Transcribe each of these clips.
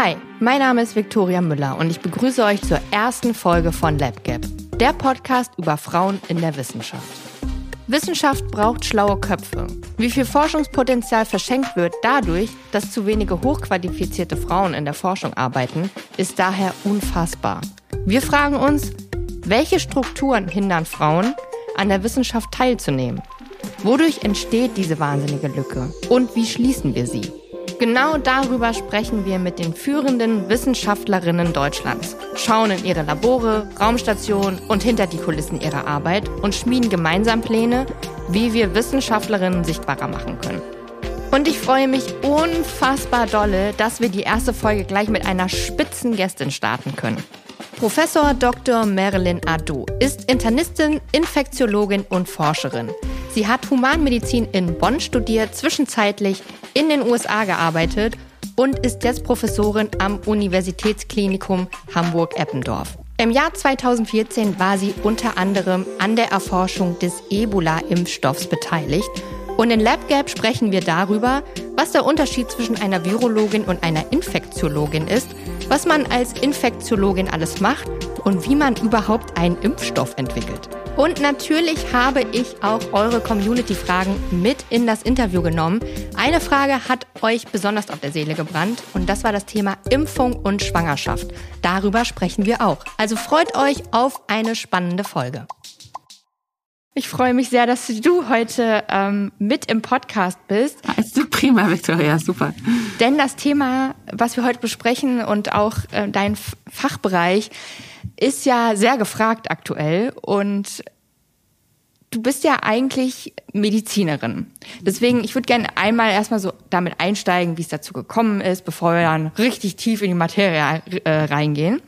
Hi, mein Name ist Viktoria Müller und ich begrüße euch zur ersten Folge von LabGap, der Podcast über Frauen in der Wissenschaft. Wissenschaft braucht schlaue Köpfe. Wie viel Forschungspotenzial verschenkt wird dadurch, dass zu wenige hochqualifizierte Frauen in der Forschung arbeiten, ist daher unfassbar. Wir fragen uns, welche Strukturen hindern Frauen, an der Wissenschaft teilzunehmen? Wodurch entsteht diese wahnsinnige Lücke? Und wie schließen wir sie? Genau darüber sprechen wir mit den führenden Wissenschaftlerinnen Deutschlands, schauen in ihre Labore, Raumstationen und hinter die Kulissen ihrer Arbeit und schmieden gemeinsam Pläne, wie wir Wissenschaftlerinnen sichtbarer machen können. Und ich freue mich unfassbar dolle, dass wir die erste Folge gleich mit einer Spitzengästin starten können. Professor Dr. Marilyn Ado ist Internistin, Infektiologin und Forscherin. Sie hat Humanmedizin in Bonn studiert, zwischenzeitlich in den USA gearbeitet und ist jetzt Professorin am Universitätsklinikum Hamburg-Eppendorf. Im Jahr 2014 war sie unter anderem an der Erforschung des Ebola-Impfstoffs beteiligt. Und in LabGap sprechen wir darüber, was der Unterschied zwischen einer Virologin und einer Infektiologin ist, was man als Infektiologin alles macht und wie man überhaupt einen Impfstoff entwickelt. Und natürlich habe ich auch eure Community-Fragen mit in das Interview genommen. Eine Frage hat euch besonders auf der Seele gebrannt und das war das Thema Impfung und Schwangerschaft. Darüber sprechen wir auch. Also freut euch auf eine spannende Folge. Ich freue mich sehr, dass du heute ähm, mit im Podcast bist. Ist du prima, Victoria, super. Denn das Thema, was wir heute besprechen und auch äh, dein Fachbereich, ist ja sehr gefragt aktuell und du bist ja eigentlich Medizinerin. Deswegen, ich würde gerne einmal erstmal so damit einsteigen, wie es dazu gekommen ist, bevor wir dann richtig tief in die Materie äh, reingehen.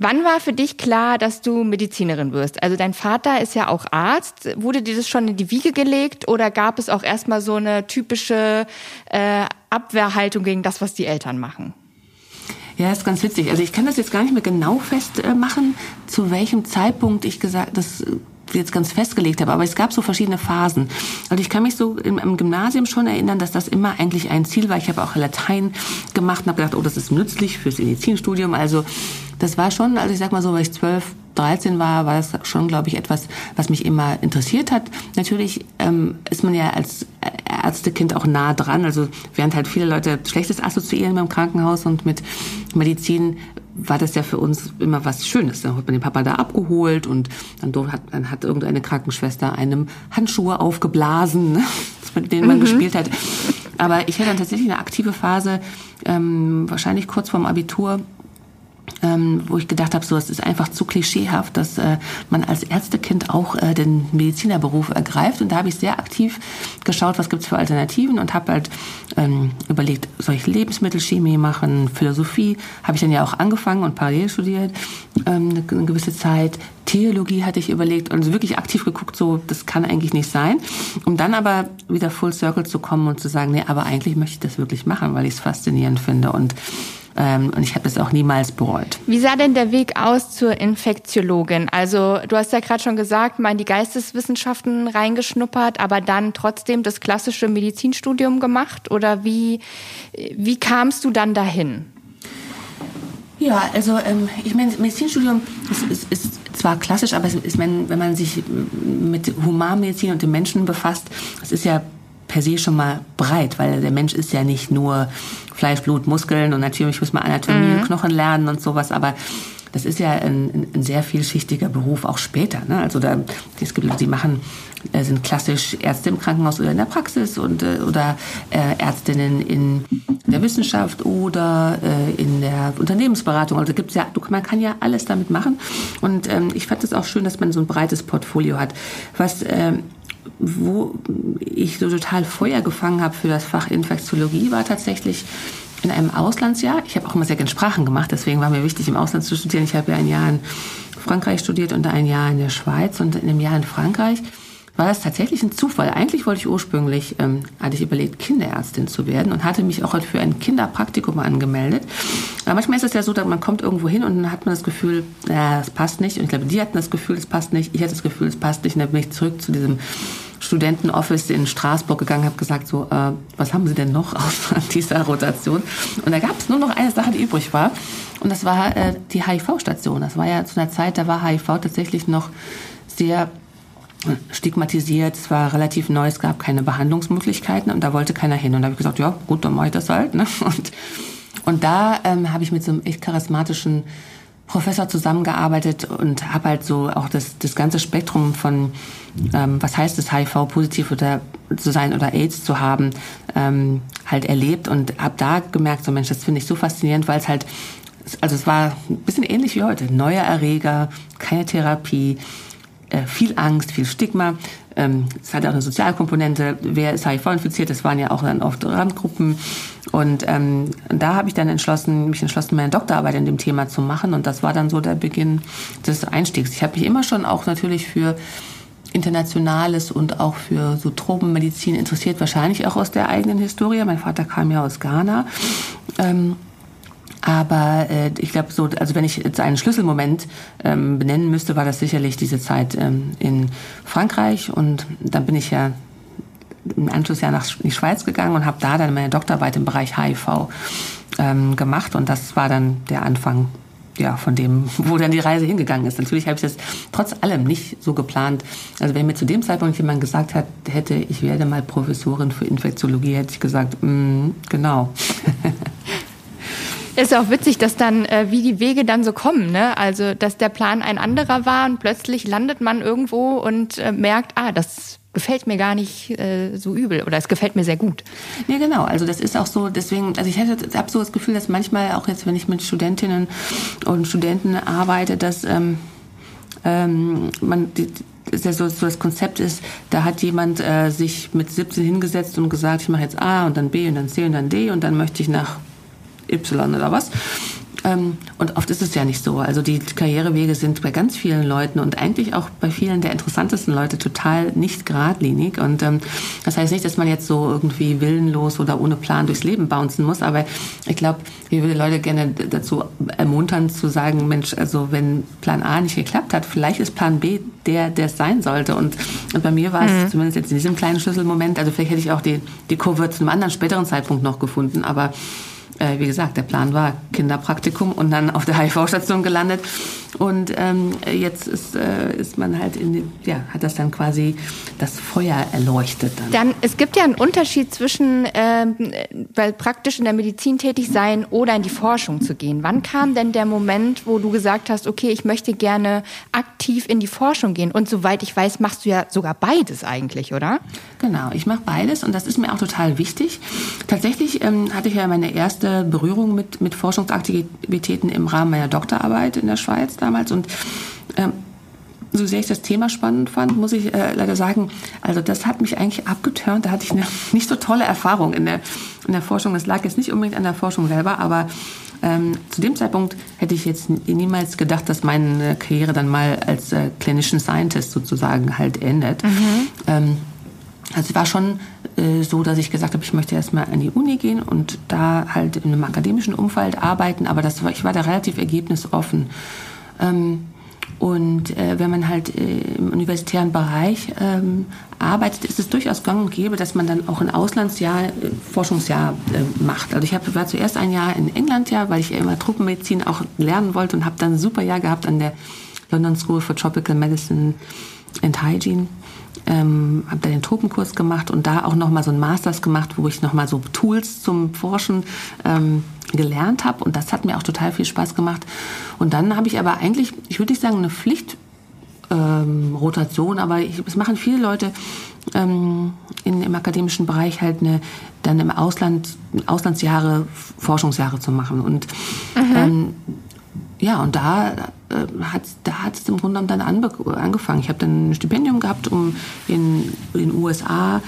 Wann war für dich klar, dass du Medizinerin wirst? Also dein Vater ist ja auch Arzt. Wurde dir das schon in die Wiege gelegt oder gab es auch erstmal so eine typische äh, Abwehrhaltung gegen das, was die Eltern machen? Ja, ist ganz witzig. Also ich kann das jetzt gar nicht mehr genau festmachen, zu welchem Zeitpunkt ich gesagt, das jetzt ganz festgelegt habe, aber es gab so verschiedene Phasen. Also ich kann mich so im, im Gymnasium schon erinnern, dass das immer eigentlich ein Ziel war. Ich habe auch Latein gemacht und habe gedacht, oh, das ist nützlich fürs Medizinstudium. Also das war schon, also ich sag mal so, weil ich zwölf 13 war, war das schon, glaube ich, etwas, was mich immer interessiert hat. Natürlich ähm, ist man ja als Ärztekind auch nah dran. Also während halt viele Leute Schlechtes assoziieren beim Krankenhaus und mit Medizin, war das ja für uns immer was Schönes. Dann hat man den Papa da abgeholt und dann hat, dann hat irgendeine Krankenschwester einem Handschuhe aufgeblasen, ne, mit denen man mhm. gespielt hat. Aber ich hatte dann tatsächlich eine aktive Phase, ähm, wahrscheinlich kurz vorm Abitur, ähm, wo ich gedacht habe, so es ist einfach zu klischeehaft, dass äh, man als Ärztekind auch äh, den Medizinerberuf ergreift. Und da habe ich sehr aktiv geschaut, was gibt's für Alternativen und habe halt ähm, überlegt, soll ich Lebensmittelchemie machen, Philosophie, habe ich dann ja auch angefangen und parallel studiert ähm, eine, eine gewisse Zeit. Theologie hatte ich überlegt und wirklich aktiv geguckt, so das kann eigentlich nicht sein, um dann aber wieder full circle zu kommen und zu sagen, nee, aber eigentlich möchte ich das wirklich machen, weil ich es faszinierend finde und und ich habe das auch niemals bereut. Wie sah denn der Weg aus zur Infektiologin? Also du hast ja gerade schon gesagt, mal in die Geisteswissenschaften reingeschnuppert, aber dann trotzdem das klassische Medizinstudium gemacht? Oder wie, wie kamst du dann dahin? Ja, also ähm, ich meine, Medizinstudium ist, ist, ist zwar klassisch, aber es ist, wenn, wenn man sich mit Humanmedizin und dem Menschen befasst, es ist ja per se schon mal breit, weil der Mensch ist ja nicht nur Fleisch, Blut, Muskeln und natürlich muss man Anatomie mhm. und Knochen lernen und sowas, aber das ist ja ein, ein sehr vielschichtiger Beruf auch später. Ne? Also da, es gibt Leute, die machen, äh, sind klassisch Ärzte im Krankenhaus oder in der Praxis und äh, oder äh, Ärztinnen in der Wissenschaft oder äh, in der Unternehmensberatung. Also gibt's ja, man kann ja alles damit machen. Und ähm, ich fand es auch schön, dass man so ein breites Portfolio hat. Was ähm, wo ich so total Feuer gefangen habe für das Fach Infektiologie, war tatsächlich in einem Auslandsjahr. Ich habe auch immer sehr gerne Sprachen gemacht, deswegen war mir wichtig, im Ausland zu studieren. Ich habe ja ein Jahr in Frankreich studiert und ein Jahr in der Schweiz und in einem Jahr in Frankreich war das tatsächlich ein Zufall. Eigentlich wollte ich ursprünglich, ähm, hatte ich überlegt, Kinderärztin zu werden und hatte mich auch für ein Kinderpraktikum angemeldet. Aber manchmal ist es ja so, dass man kommt irgendwo hin und dann hat man das Gefühl, äh, das passt nicht. Und ich glaube, die hatten das Gefühl, es passt nicht. Ich hatte das Gefühl, es passt nicht. Und dann bin ich zurück zu diesem Studentenoffice in Straßburg gegangen, habe gesagt, so, äh, was haben Sie denn noch außer dieser Rotation? Und da gab es nur noch eine Sache, die übrig war. Und das war äh, die HIV-Station. Das war ja zu einer Zeit, da war HIV tatsächlich noch sehr stigmatisiert, es war relativ neu, es gab keine Behandlungsmöglichkeiten und da wollte keiner hin. Und da habe ich gesagt, ja gut, dann mache ich das halt. Ne? Und, und da ähm, habe ich mit so einem echt charismatischen Professor zusammengearbeitet und habe halt so auch das, das ganze Spektrum von, ähm, was heißt es, HIV-positiv oder zu sein oder AIDS zu haben, ähm, halt erlebt und habe da gemerkt, so Mensch, das finde ich so faszinierend, weil es halt, also es war ein bisschen ähnlich wie heute, neuer Erreger, keine Therapie, viel Angst, viel Stigma. Ähm, es hat auch eine Sozialkomponente. Wer ist HIV-infiziert? Das waren ja auch dann oft Randgruppen. Und ähm, da habe ich dann entschlossen, mich entschlossen, meine Doktorarbeit in dem Thema zu machen. Und das war dann so der Beginn des Einstiegs. Ich habe mich immer schon auch natürlich für Internationales und auch für so Tropenmedizin interessiert, wahrscheinlich auch aus der eigenen Historie. Mein Vater kam ja aus Ghana. Ähm, aber äh, ich glaube, so, also wenn ich jetzt einen Schlüsselmoment ähm, benennen müsste, war das sicherlich diese Zeit ähm, in Frankreich. Und dann bin ich ja im Anschluss ja nach die Schweiz gegangen und habe da dann meine Doktorarbeit im Bereich HIV ähm, gemacht. Und das war dann der Anfang ja, von dem, wo dann die Reise hingegangen ist. Natürlich habe ich das trotz allem nicht so geplant. Also wenn mir zu dem Zeitpunkt jemand gesagt hat, hätte, ich werde mal Professorin für Infektiologie, hätte ich gesagt, mm, genau. Ist auch witzig, dass dann, äh, wie die Wege dann so kommen, ne? Also, dass der Plan ein anderer war und plötzlich landet man irgendwo und äh, merkt, ah, das gefällt mir gar nicht äh, so übel oder es gefällt mir sehr gut. Ja, genau. Also das ist auch so, deswegen, also ich habe so das Gefühl, dass manchmal auch jetzt, wenn ich mit Studentinnen und Studenten arbeite, dass ähm, ähm, man die, ja so, so das Konzept ist, da hat jemand äh, sich mit 17 hingesetzt und gesagt, ich mache jetzt A und dann B und dann C und dann D und dann möchte ich nach Y oder was. Ähm, und oft ist es ja nicht so. Also die Karrierewege sind bei ganz vielen Leuten und eigentlich auch bei vielen der interessantesten Leute total nicht geradlinig. Und ähm, das heißt nicht, dass man jetzt so irgendwie willenlos oder ohne Plan durchs Leben bouncen muss. Aber ich glaube, ich würde Leute gerne dazu ermuntern zu sagen, Mensch, also wenn Plan A nicht geklappt hat, vielleicht ist Plan B der, der es sein sollte. Und, und bei mir war es mhm. zumindest jetzt in diesem kleinen Schlüsselmoment, also vielleicht hätte ich auch die, die Kurve zu einem anderen späteren Zeitpunkt noch gefunden. Aber äh, wie gesagt, der Plan war Kinderpraktikum und dann auf der HIV-Station gelandet. Und ähm, jetzt ist, äh, ist man halt in den, ja, hat das dann quasi das Feuer erleuchtet. Dann, dann es gibt ja einen Unterschied zwischen, ähm, weil praktisch in der Medizin tätig sein oder in die Forschung zu gehen. Wann kam denn der Moment, wo du gesagt hast, okay, ich möchte gerne aktiv in die Forschung gehen? Und soweit ich weiß, machst du ja sogar beides eigentlich, oder? Genau, ich mache beides und das ist mir auch total wichtig. Tatsächlich ähm, hatte ich ja meine erste Berührung mit, mit Forschungsaktivitäten im Rahmen meiner Doktorarbeit in der Schweiz damals und ähm, so sehr ich das Thema spannend fand, muss ich äh, leider sagen, also das hat mich eigentlich abgeturnt. Da hatte ich eine nicht so tolle Erfahrung in der, in der Forschung. Das lag jetzt nicht unbedingt an der Forschung selber, aber ähm, zu dem Zeitpunkt hätte ich jetzt niemals gedacht, dass meine Karriere dann mal als äh, Clinician Scientist sozusagen halt endet. Mhm. Ähm, also es war schon äh, so, dass ich gesagt habe, ich möchte erstmal an die Uni gehen und da halt in einem akademischen Umfeld arbeiten, aber das war, ich war da relativ ergebnisoffen. Ähm, und äh, wenn man halt äh, im universitären Bereich ähm, arbeitet, ist es durchaus gang und gäbe, dass man dann auch ein Auslandsjahr, Forschungsjahr macht. Also ich war zuerst ein Jahr in England ja, weil ich immer Truppenmedizin auch lernen wollte und habe dann ein super Jahr gehabt an der London School for Tropical Medicine and Hygiene ähm, habe da den Tropenkurs gemacht und da auch noch mal so ein Masters gemacht, wo ich noch mal so Tools zum Forschen ähm, gelernt habe und das hat mir auch total viel Spaß gemacht. Und dann habe ich aber eigentlich, ich würde nicht sagen eine Pflichtrotation, ähm, aber es machen viele Leute ähm, in, im akademischen Bereich halt eine, dann im Ausland Auslandsjahre, Forschungsjahre zu machen und mhm. ähm, ja, und da äh, hat da hat es im Grunde genommen dann angefangen. Ich habe dann ein Stipendium gehabt, um in den USA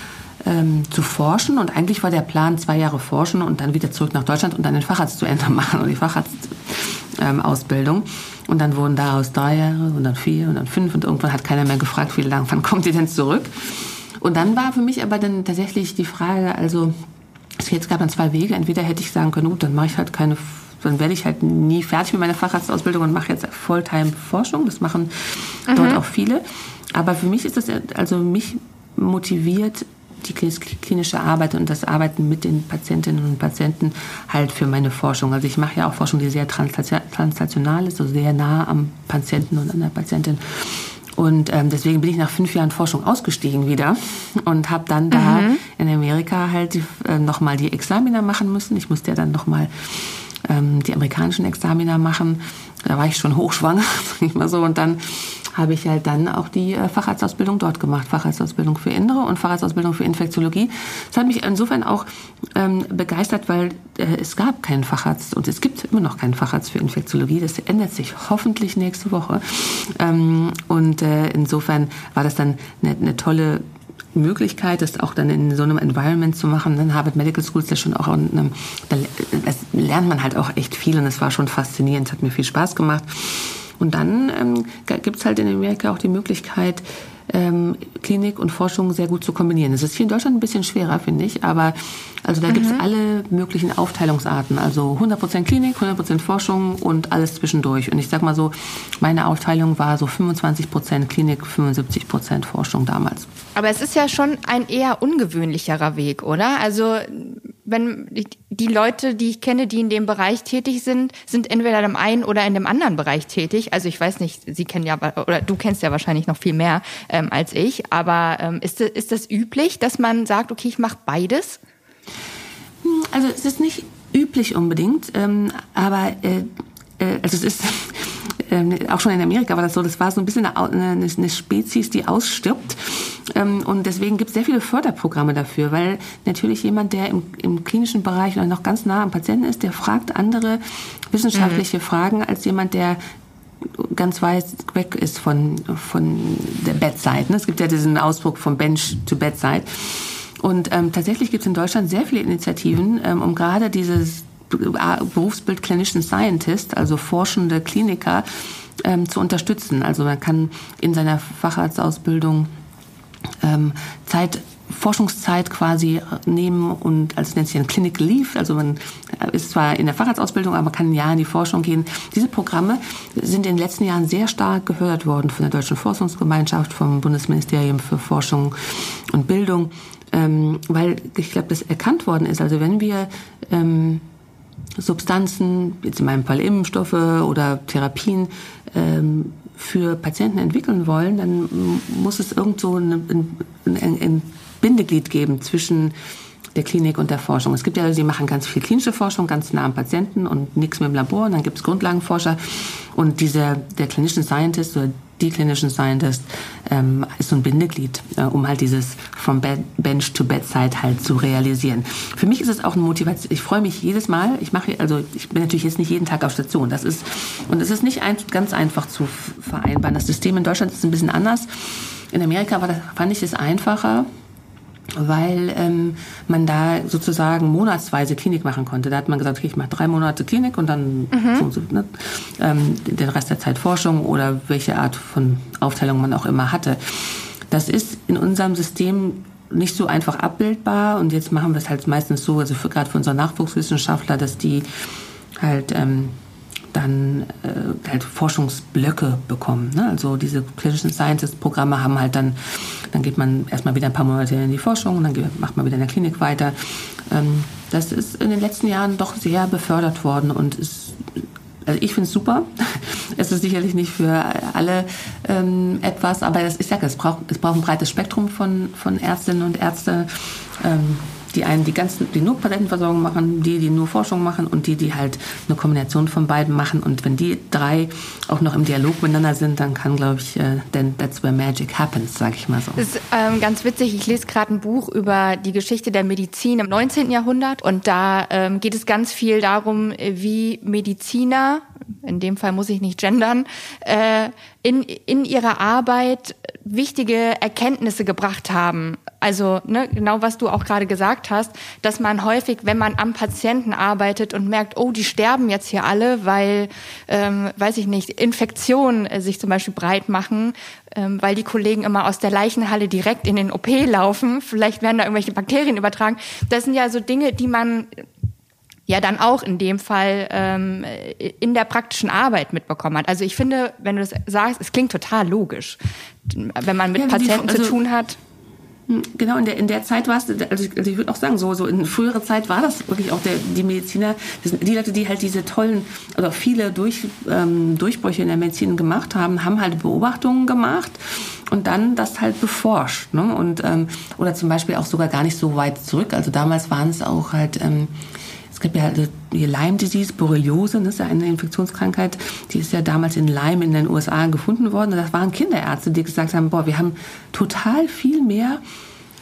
ähm, zu forschen. Und eigentlich war der Plan, zwei Jahre forschen und dann wieder zurück nach Deutschland und dann den Facharzt zu Ende machen und die Facharztausbildung. Ähm, und dann wurden daraus drei Jahre und dann vier und dann fünf und irgendwann hat keiner mehr gefragt, wie lange, wann kommt ihr denn zurück? Und dann war für mich aber dann tatsächlich die Frage, also es gab dann zwei Wege. Entweder hätte ich sagen können, gut, dann mache ich halt keine dann werde ich halt nie fertig mit meiner Facharztausbildung und mache jetzt Fulltime Forschung. Das machen mhm. dort auch viele. Aber für mich ist das, also mich motiviert die klinische Arbeit und das Arbeiten mit den Patientinnen und Patienten halt für meine Forschung. Also ich mache ja auch Forschung, die sehr translational ist, also sehr nah am Patienten und an der Patientin. Und ähm, deswegen bin ich nach fünf Jahren Forschung ausgestiegen wieder und habe dann da mhm. in Amerika halt äh, nochmal die Examiner machen müssen. Ich musste ja dann nochmal ähm, die amerikanischen Examiner machen. Da war ich schon hochschwanger, sag ich mal so. Und dann habe ich halt dann auch die äh, Facharztausbildung dort gemacht. Facharztausbildung für Innere und Facharztausbildung für Infektiologie. Das hat mich insofern auch ähm, begeistert, weil äh, es gab keinen Facharzt und es gibt immer noch keinen Facharzt für Infektiologie. Das ändert sich hoffentlich nächste Woche. Ähm, und äh, insofern war das dann eine, eine tolle Möglichkeit, das auch dann in so einem Environment zu machen. Dann Harvard Medical School ist ja schon auch, einem, da lernt man halt auch echt viel und es war schon faszinierend, es hat mir viel Spaß gemacht. Und dann ähm, gibt es halt in Amerika auch die Möglichkeit, ähm, Klinik und Forschung sehr gut zu kombinieren. Das ist hier in Deutschland ein bisschen schwerer, finde ich, aber also da mhm. gibt es alle möglichen Aufteilungsarten. Also 100% Klinik, 100% Forschung und alles zwischendurch. Und ich sag mal so, meine Aufteilung war so 25% Klinik, 75% Forschung damals. Aber es ist ja schon ein eher ungewöhnlicherer Weg, oder? Also wenn die Leute, die ich kenne, die in dem Bereich tätig sind, sind entweder dem einen oder in dem anderen Bereich tätig. Also ich weiß nicht, Sie kennen ja oder du kennst ja wahrscheinlich noch viel mehr ähm, als ich. Aber ähm, ist, ist das üblich, dass man sagt, okay, ich mache beides? Hm, also es ist nicht üblich unbedingt, ähm, aber äh, äh, also es ist ähm, auch schon in Amerika war das so, das war so ein bisschen eine, eine Spezies, die ausstirbt. Ähm, und deswegen gibt es sehr viele Förderprogramme dafür, weil natürlich jemand, der im, im klinischen Bereich oder noch ganz nah am Patienten ist, der fragt andere wissenschaftliche mhm. Fragen als jemand, der ganz weit weg ist von, von der Bedside. Ne? Es gibt ja diesen Ausdruck vom Bench to Bedside. Und ähm, tatsächlich gibt es in Deutschland sehr viele Initiativen, ähm, um gerade dieses Berufsbild Clinician Scientist, also forschende Kliniker, ähm, zu unterstützen. Also man kann in seiner Facharztausbildung ähm, Zeit Forschungszeit quasi nehmen und als nennt sich ein Clinical Leave, also man ist zwar in der Facharztausbildung, aber man kann ein Jahr in die Forschung gehen. Diese Programme sind in den letzten Jahren sehr stark gefördert worden von der Deutschen Forschungsgemeinschaft, vom Bundesministerium für Forschung und Bildung, ähm, weil ich glaube, das erkannt worden ist. Also wenn wir ähm, Substanzen, jetzt in meinem Fall Impfstoffe oder Therapien, ähm, für Patienten entwickeln wollen, dann muss es irgendwo ein, ein, ein Bindeglied geben zwischen der Klinik und der Forschung. Es gibt ja, sie machen ganz viel klinische Forschung, ganz nah am Patienten und nichts mehr im Labor. Und dann gibt es Grundlagenforscher. Und dieser, der Clinician Scientist oder die Clinician Scientist ähm, ist so ein Bindeglied, äh, um halt dieses from Bench to Bedside halt zu realisieren. Für mich ist es auch eine Motivation. Ich freue mich jedes Mal. Ich mache, also ich bin natürlich jetzt nicht jeden Tag auf Station. Das ist und es ist nicht ein, ganz einfach zu vereinbaren. Das System in Deutschland ist ein bisschen anders. In Amerika war das, fand ich es einfacher weil ähm, man da sozusagen monatsweise Klinik machen konnte. Da hat man gesagt, okay, ich mache drei Monate Klinik und dann mhm. so, ne, ähm, den Rest der Zeit Forschung oder welche Art von Aufteilung man auch immer hatte. Das ist in unserem System nicht so einfach abbildbar und jetzt machen wir es halt meistens so, also gerade für unsere Nachwuchswissenschaftler, dass die halt ähm, dann äh, halt Forschungsblöcke bekommen. Ne? Also diese Clinician Scientist Programme haben halt dann, dann geht man erstmal wieder ein paar Monate in die Forschung und dann macht man wieder in der Klinik weiter. Ähm, das ist in den letzten Jahren doch sehr befördert worden und ist also ich finde es super. Es ist sicherlich nicht für alle ähm, etwas, aber das, ich sage, es braucht, es braucht ein breites Spektrum von, von Ärztinnen und Ärzte. Ähm, die einen, die ganzen, die nur Patentenversorgung machen, die, die nur Forschung machen und die, die halt eine Kombination von beiden machen. Und wenn die drei auch noch im Dialog miteinander sind, dann kann, glaube ich, äh, that's where magic happens, sage ich mal so. Das ist ähm, ganz witzig. Ich lese gerade ein Buch über die Geschichte der Medizin im 19. Jahrhundert und da ähm, geht es ganz viel darum, wie Mediziner, in dem Fall muss ich nicht gendern, äh, in, in ihrer Arbeit wichtige Erkenntnisse gebracht haben. Also ne, genau, was du auch gerade gesagt hast, dass man häufig, wenn man am Patienten arbeitet und merkt, oh, die sterben jetzt hier alle, weil, ähm, weiß ich nicht, Infektionen äh, sich zum Beispiel breit machen, ähm, weil die Kollegen immer aus der Leichenhalle direkt in den OP laufen, vielleicht werden da irgendwelche Bakterien übertragen. Das sind ja so Dinge, die man ja dann auch in dem Fall ähm, in der praktischen Arbeit mitbekommen hat. Also ich finde, wenn du das sagst, es klingt total logisch, wenn man mit ja, Patienten die, also, zu tun hat. Genau, in der, in der Zeit war es, also ich, also ich würde auch sagen, so, so in früherer Zeit war das wirklich auch der, die Mediziner, die Leute, die halt diese tollen, oder viele Durch, ähm, Durchbrüche in der Medizin gemacht haben, haben halt Beobachtungen gemacht und dann das halt beforscht. Ne? Und, ähm, oder zum Beispiel auch sogar gar nicht so weit zurück. Also damals waren es auch halt, ähm, es gibt ja halt die Lyme Disease, Borreliose, das ist ja eine Infektionskrankheit, die ist ja damals in Lyme in den USA gefunden worden. Und das waren Kinderärzte, die gesagt haben, boah, wir haben total viel mehr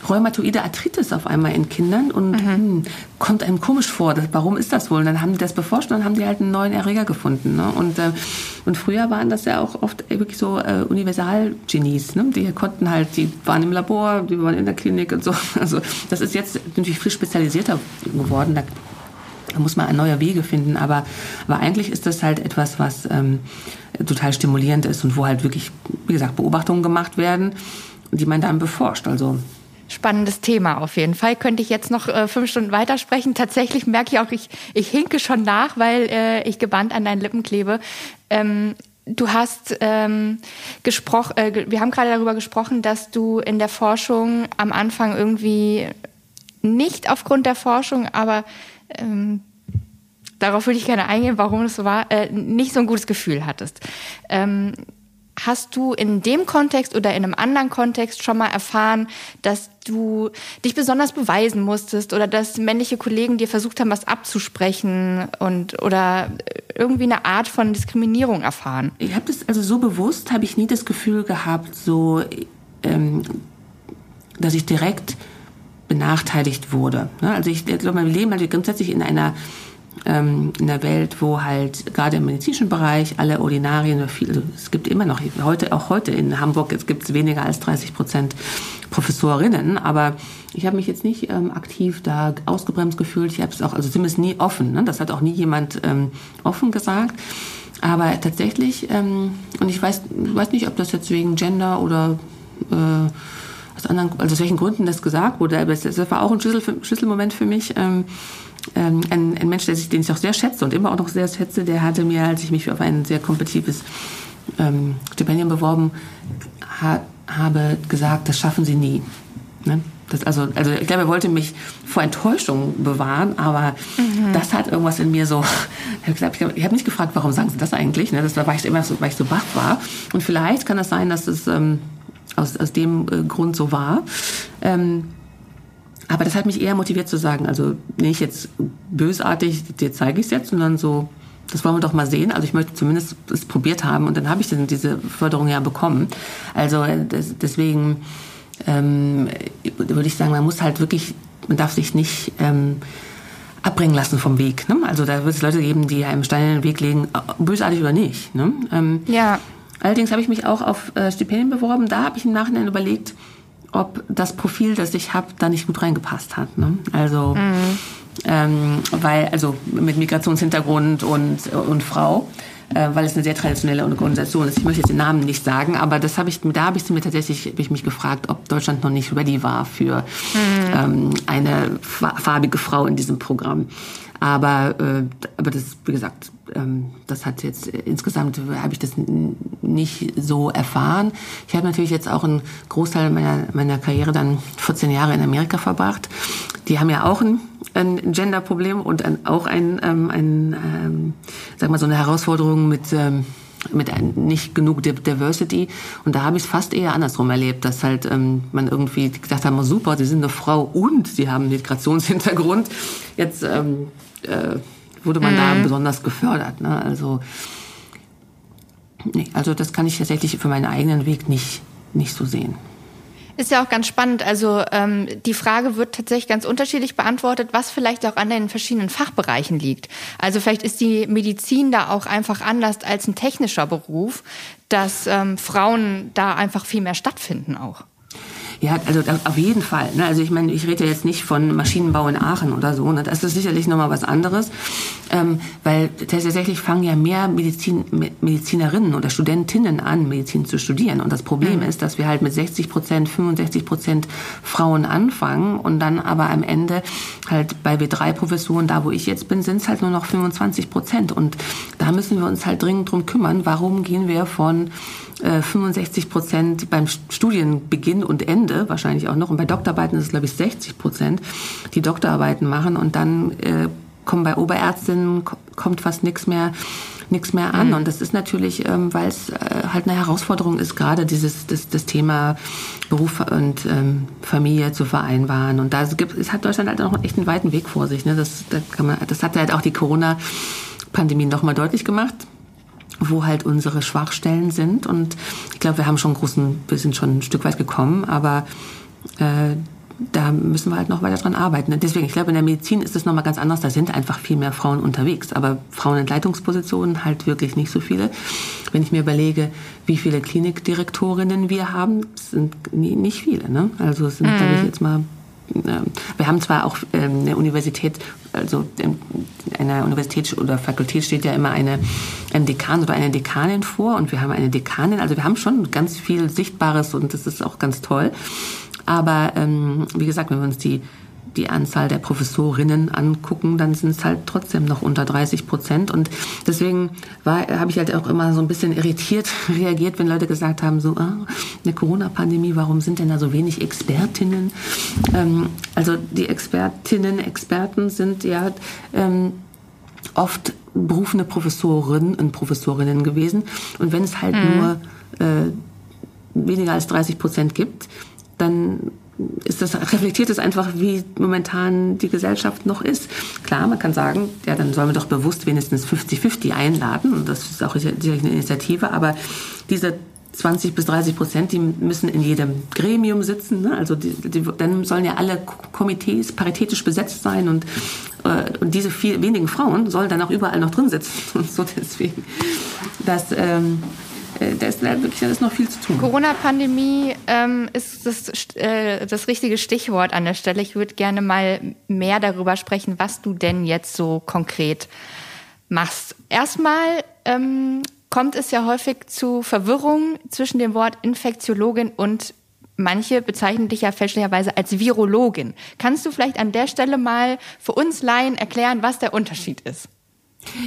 rheumatoide Arthritis auf einmal in Kindern und mhm. hm, kommt einem komisch vor. Das, warum ist das wohl? Und dann haben die das beforscht und dann haben die halt einen neuen Erreger gefunden. Ne? Und, äh, und früher waren das ja auch oft wirklich so äh, Universalgenies. Ne? Die konnten halt, die waren im Labor, die waren in der Klinik und so. Also das ist jetzt natürlich viel spezialisierter geworden. Da da muss man neue Wege finden, aber, aber eigentlich ist das halt etwas, was ähm, total stimulierend ist und wo halt wirklich, wie gesagt, Beobachtungen gemacht werden, die man dann beforscht. Also Spannendes Thema auf jeden Fall. Könnte ich jetzt noch äh, fünf Stunden weitersprechen. Tatsächlich merke ich auch, ich, ich hinke schon nach, weil äh, ich gebannt an deinen Lippen klebe. Ähm, du hast ähm, gesprochen, äh, wir haben gerade darüber gesprochen, dass du in der Forschung am Anfang irgendwie nicht aufgrund der Forschung, aber ähm, darauf würde ich gerne eingehen, warum es so war, äh, nicht so ein gutes Gefühl hattest. Ähm, hast du in dem Kontext oder in einem anderen Kontext schon mal erfahren, dass du dich besonders beweisen musstest oder dass männliche Kollegen dir versucht haben, was abzusprechen und oder irgendwie eine Art von Diskriminierung erfahren? Ich habe das also so bewusst habe ich nie das Gefühl gehabt, so ähm, dass ich direkt benachteiligt wurde. Ne? Also ich glaube, mein Leben halt grundsätzlich in einer ähm, in der Welt, wo halt gerade im medizinischen Bereich alle Ordinarien, also es gibt immer noch heute auch heute in Hamburg es gibt weniger als 30 Prozent Professorinnen, aber ich habe mich jetzt nicht ähm, aktiv da ausgebremst gefühlt. Ich habe es auch also zumindest nie offen. Ne? Das hat auch nie jemand ähm, offen gesagt. Aber tatsächlich ähm, und ich weiß weiß nicht, ob das jetzt wegen Gender oder äh, aus anderen, also aus welchen Gründen das gesagt wurde. Aber das war auch ein Schlüssel, Schlüsselmoment für mich. Ähm, ähm, ein, ein Mensch, der sich, den ich auch sehr schätze und immer auch noch sehr schätze, der hatte mir, als ich mich auf ein sehr kompetitives ähm, Stipendium beworben ha, habe, gesagt, das schaffen Sie nie. Ne? Das, also, also ich glaube, er wollte mich vor Enttäuschung bewahren, aber mhm. das hat irgendwas in mir so. Ich habe hab, hab nicht gefragt, warum sagen Sie das eigentlich? Ne? Das war, weil ich immer so, weil ich so baff war. Und vielleicht kann das sein, dass es ähm, aus, aus dem äh, Grund so war. Ähm, aber das hat mich eher motiviert zu sagen, also nicht jetzt bösartig, dir zeige ich es jetzt, sondern so, das wollen wir doch mal sehen. Also ich möchte zumindest es probiert haben und dann habe ich dann diese Förderung ja bekommen. Also äh, das, deswegen ähm, würde ich sagen, man muss halt wirklich, man darf sich nicht ähm, abbringen lassen vom Weg. Ne? Also da wird es Leute geben, die einem Stein in den Weg legen, bösartig oder nicht. Ne? Ähm, ja. Allerdings habe ich mich auch auf äh, Stipendien beworben. Da habe ich im Nachhinein überlegt, ob das Profil, das ich habe, da nicht gut reingepasst hat. Ne? Also, mhm. ähm, weil, also mit Migrationshintergrund und, und Frau, äh, weil es eine sehr traditionelle Organisation ist. Ich möchte jetzt den Namen nicht sagen, aber das habe ich, da habe ich mir tatsächlich, habe ich mich gefragt, ob Deutschland noch nicht ready war für mhm. ähm, eine farbige Frau in diesem Programm. Aber, äh, aber das, wie gesagt, ähm, das hat jetzt insgesamt habe ich das nicht so erfahren. Ich habe natürlich jetzt auch einen Großteil meiner, meiner Karriere dann 14 Jahre in Amerika verbracht. Die haben ja auch ein, ein Gender-Problem und ein, auch ein, ähm, ein ähm, sag mal so eine Herausforderung mit ähm, mit nicht genug Diversity. Und da habe ich es fast eher andersrum erlebt, dass halt ähm, man irgendwie gedacht hat, super, sie sind eine Frau und sie haben Migrationshintergrund. Jetzt ähm, äh, wurde man mhm. da besonders gefördert. Ne? Also, nee, also das kann ich tatsächlich für meinen eigenen Weg nicht, nicht so sehen. Ist ja auch ganz spannend. Also ähm, die Frage wird tatsächlich ganz unterschiedlich beantwortet, was vielleicht auch an den verschiedenen Fachbereichen liegt. Also vielleicht ist die Medizin da auch einfach anders als ein technischer Beruf, dass ähm, Frauen da einfach viel mehr stattfinden auch. Ja, also auf jeden Fall. Ne? Also ich meine, ich rede jetzt nicht von Maschinenbau in Aachen oder so. Ne? Das ist sicherlich nochmal was anderes, ähm, weil tatsächlich fangen ja mehr Medizin, Medizinerinnen oder Studentinnen an, Medizin zu studieren. Und das Problem mhm. ist, dass wir halt mit 60 Prozent, 65 Prozent Frauen anfangen und dann aber am Ende halt bei B3-Professuren, da wo ich jetzt bin, sind es halt nur noch 25 Prozent. Und da müssen wir uns halt dringend drum kümmern. Warum gehen wir von 65 äh, Prozent beim Studienbeginn und Ende Ende wahrscheinlich auch noch. Und bei Doktorarbeiten ist es, glaube ich, 60 Prozent, die Doktorarbeiten machen. Und dann äh, kommen bei Oberärztinnen kommt fast nichts mehr nichts mehr an. Mhm. Und das ist natürlich, ähm, weil es äh, halt eine Herausforderung ist, gerade dieses das, das Thema Beruf und ähm, Familie zu vereinbaren. Und da gibt es hat Deutschland halt auch echt einen weiten Weg vor sich. Ne? Das, da kann man, das hat halt auch die Corona-Pandemie nochmal deutlich gemacht wo halt unsere Schwachstellen sind. Und ich glaube, wir haben schon großen, wir sind schon ein Stück weit gekommen, aber äh, da müssen wir halt noch weiter dran arbeiten. Deswegen, ich glaube, in der Medizin ist es nochmal ganz anders. Da sind einfach viel mehr Frauen unterwegs. Aber Frauen in Leitungspositionen halt wirklich nicht so viele. Wenn ich mir überlege, wie viele Klinikdirektorinnen wir haben, sind nicht viele. Ne? Also es sind, mhm. glaube ich, jetzt mal wir haben zwar auch ähm, eine Universität, also in einer Universität oder Fakultät steht ja immer eine, ein Dekan oder eine Dekanin vor und wir haben eine Dekanin, also wir haben schon ganz viel Sichtbares und das ist auch ganz toll. Aber ähm, wie gesagt, wenn wir uns die die Anzahl der Professorinnen angucken, dann sind es halt trotzdem noch unter 30 Prozent. Und deswegen habe ich halt auch immer so ein bisschen irritiert reagiert, wenn Leute gesagt haben, so, ah, eine Corona-Pandemie, warum sind denn da so wenig Expertinnen? Ähm, also die Expertinnen, Experten sind ja ähm, oft berufene Professorinnen und Professorinnen gewesen. Und wenn es halt mhm. nur äh, weniger als 30 Prozent gibt, dann ist das, reflektiert es einfach, wie momentan die Gesellschaft noch ist. Klar, man kann sagen, ja, dann sollen wir doch bewusst wenigstens 50-50 einladen. Und das ist auch sicherlich eine Initiative. Aber diese 20 bis 30 Prozent, die müssen in jedem Gremium sitzen. Ne? Also die, die, dann sollen ja alle Komitees paritätisch besetzt sein und, äh, und diese viel, wenigen Frauen sollen dann auch überall noch drin sitzen. Und so deswegen, das, ähm, äh, da ist wirklich ist noch viel zu tun. Corona-Pandemie ähm, ist das, äh, das richtige Stichwort an der Stelle. Ich würde gerne mal mehr darüber sprechen, was du denn jetzt so konkret machst. Erstmal ähm, kommt es ja häufig zu Verwirrung zwischen dem Wort Infektiologin und manche bezeichnen dich ja fälschlicherweise als Virologin. Kannst du vielleicht an der Stelle mal für uns Laien erklären, was der Unterschied ist?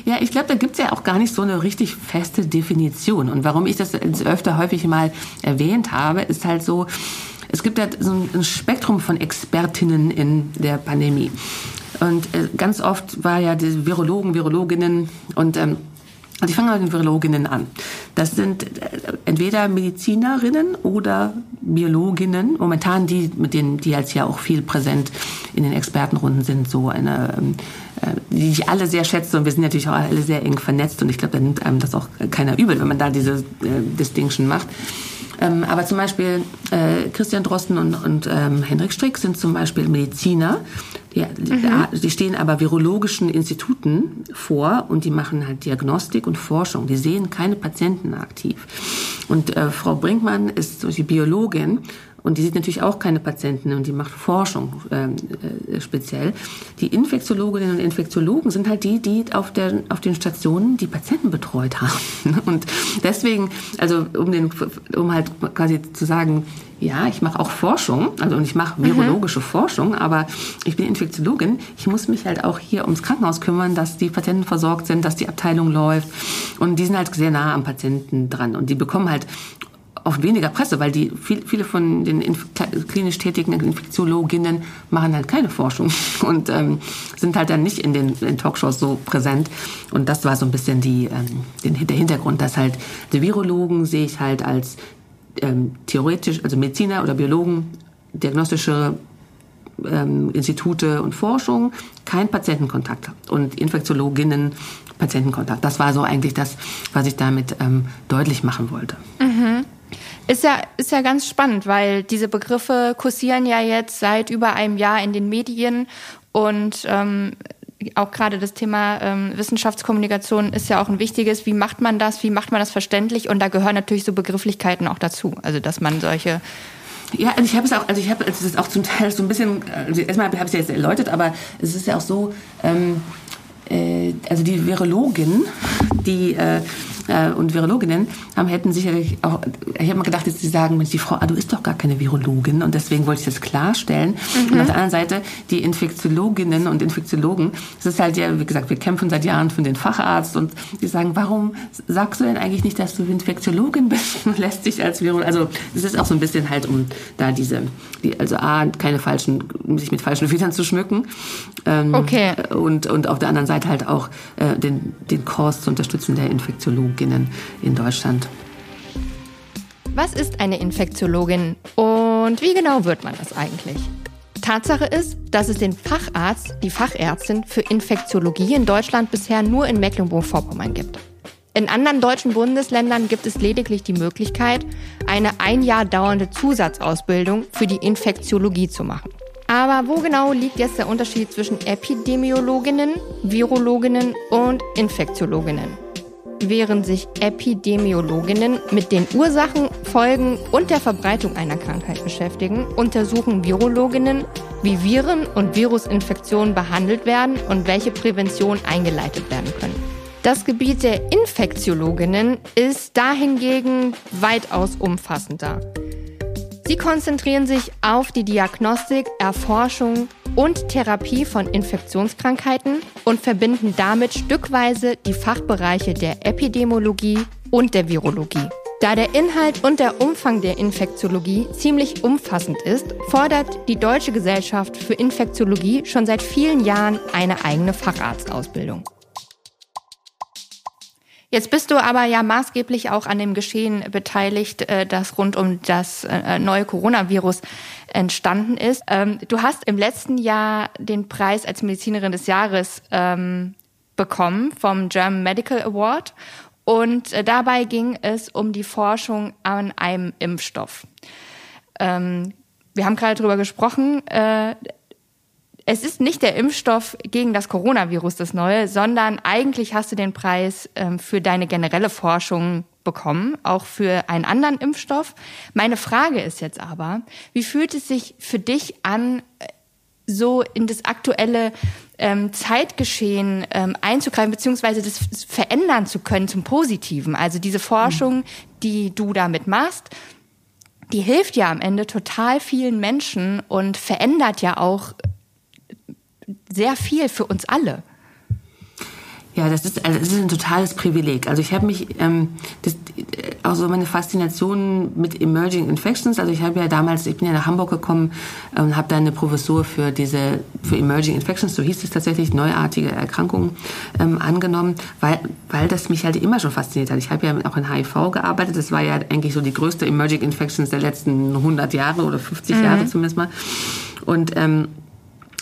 Ja, ich glaube, da gibt's ja auch gar nicht so eine richtig feste Definition. Und warum ich das öfter häufig mal erwähnt habe, ist halt so, es gibt halt so ein Spektrum von Expertinnen in der Pandemie. Und äh, ganz oft war ja die Virologen, Virologinnen und ähm, also ich fange mit den Virologinnen an. Das sind äh, entweder Medizinerinnen oder Biologinnen. Momentan die, mit denen, die als ja auch viel präsent in den Expertenrunden sind, so eine, ähm, äh, die ich alle sehr schätze und wir sind natürlich auch alle sehr eng vernetzt und ich glaube, da nimmt einem das auch keiner übel, wenn man da diese äh, Distinction macht. Ähm, aber zum Beispiel äh, Christian Drosten und, und ähm, Henrik Strick sind zum Beispiel Mediziner. Die, mhm. die stehen aber virologischen Instituten vor und die machen halt Diagnostik und Forschung. Die sehen keine Patienten aktiv. Und äh, Frau Brinkmann ist die Biologin und die sieht natürlich auch keine Patienten und die macht Forschung ähm, äh, speziell. Die Infektiologinnen und Infektiologen sind halt die, die auf, der, auf den Stationen die Patienten betreut haben. Und deswegen, also um, den, um halt quasi zu sagen, ja, ich mache auch Forschung, also und ich mache mhm. virologische mhm. Forschung, aber ich bin Infektiologin. Ich muss mich halt auch hier ums Krankenhaus kümmern, dass die Patienten versorgt sind, dass die Abteilung läuft. Und die sind halt sehr nah am Patienten dran. Und die bekommen halt oft weniger Presse, weil die viel, viele von den klinisch tätigen Infektiologinnen machen halt keine Forschung und ähm, sind halt dann nicht in den in Talkshows so präsent. Und das war so ein bisschen die, ähm, den, der Hintergrund, dass halt die Virologen sehe ich halt als ähm, theoretisch, also Mediziner oder Biologen, diagnostische ähm, Institute und Forschung, kein Patientenkontakt und Infektiologinnen Patientenkontakt. Das war so eigentlich das, was ich damit ähm, deutlich machen wollte. Mhm. Ist ja, ist ja ganz spannend, weil diese Begriffe kursieren ja jetzt seit über einem Jahr in den Medien und ähm, auch gerade das Thema ähm, Wissenschaftskommunikation ist ja auch ein wichtiges. Wie macht man das? Wie macht man das verständlich? Und da gehören natürlich so Begrifflichkeiten auch dazu. Also dass man solche ja, also ich habe es auch, also ich habe es ist auch zum Teil so ein bisschen, also erstmal habe ich es jetzt erläutert, aber es ist ja auch so, ähm, äh, also die Virologin, die äh, äh, und Virologinnen haben, hätten sicherlich auch, ich habe mal gedacht, dass sie sagen, Mensch, die Frau Adu ist doch gar keine Virologin und deswegen wollte ich das klarstellen. Mhm. Und auf der anderen Seite, die Infektiologinnen und Infektiologen, es ist halt ja, wie gesagt, wir kämpfen seit Jahren für den Facharzt und die sagen, warum sagst du denn eigentlich nicht, dass du Infektiologin bist und lässt dich als Virologin, also es ist auch so ein bisschen halt um da diese, die, also A, keine falschen, sich mit falschen Federn zu schmücken ähm, okay. und, und auf der anderen Seite halt auch äh, den, den Kurs zu unterstützen der Infektiologinnen in Deutschland. Was ist eine Infektiologin und wie genau wird man das eigentlich? Tatsache ist, dass es den Facharzt, die Fachärztin für Infektiologie in Deutschland bisher nur in Mecklenburg-Vorpommern gibt. In anderen deutschen Bundesländern gibt es lediglich die Möglichkeit, eine ein Jahr dauernde Zusatzausbildung für die Infektiologie zu machen. Aber wo genau liegt jetzt der Unterschied zwischen Epidemiologinnen, Virologinnen und Infektiologinnen? Während sich Epidemiologinnen mit den Ursachen, Folgen und der Verbreitung einer Krankheit beschäftigen, untersuchen Virologinnen, wie Viren und Virusinfektionen behandelt werden und welche Prävention eingeleitet werden können. Das Gebiet der Infektiologinnen ist dahingegen weitaus umfassender. Sie konzentrieren sich auf die Diagnostik, Erforschung und Therapie von Infektionskrankheiten und verbinden damit stückweise die Fachbereiche der Epidemiologie und der Virologie. Da der Inhalt und der Umfang der Infektiologie ziemlich umfassend ist, fordert die Deutsche Gesellschaft für Infektiologie schon seit vielen Jahren eine eigene Facharztausbildung. Jetzt bist du aber ja maßgeblich auch an dem Geschehen beteiligt, äh, das rund um das äh, neue Coronavirus entstanden ist. Ähm, du hast im letzten Jahr den Preis als Medizinerin des Jahres ähm, bekommen vom German Medical Award. Und äh, dabei ging es um die Forschung an einem Impfstoff. Ähm, wir haben gerade darüber gesprochen es ist nicht der Impfstoff gegen das Coronavirus das Neue, sondern eigentlich hast du den Preis ähm, für deine generelle Forschung bekommen, auch für einen anderen Impfstoff. Meine Frage ist jetzt aber, wie fühlt es sich für dich an, äh, so in das aktuelle ähm, Zeitgeschehen ähm, einzugreifen, beziehungsweise das verändern zu können zum Positiven? Also diese Forschung, die du damit machst, die hilft ja am Ende total vielen Menschen und verändert ja auch sehr viel für uns alle. Ja, das ist, also das ist ein totales Privileg. Also ich habe mich, ähm, das, auch so meine Faszination mit Emerging Infections, also ich habe ja damals, ich bin ja nach Hamburg gekommen und ähm, habe da eine Professur für diese, für Emerging Infections, so hieß es tatsächlich, neuartige Erkrankungen ähm, angenommen, weil, weil das mich halt immer schon fasziniert hat. Ich habe ja auch in HIV gearbeitet, das war ja eigentlich so die größte Emerging Infections der letzten 100 Jahre oder 50 mhm. Jahre zumindest mal. Und ähm,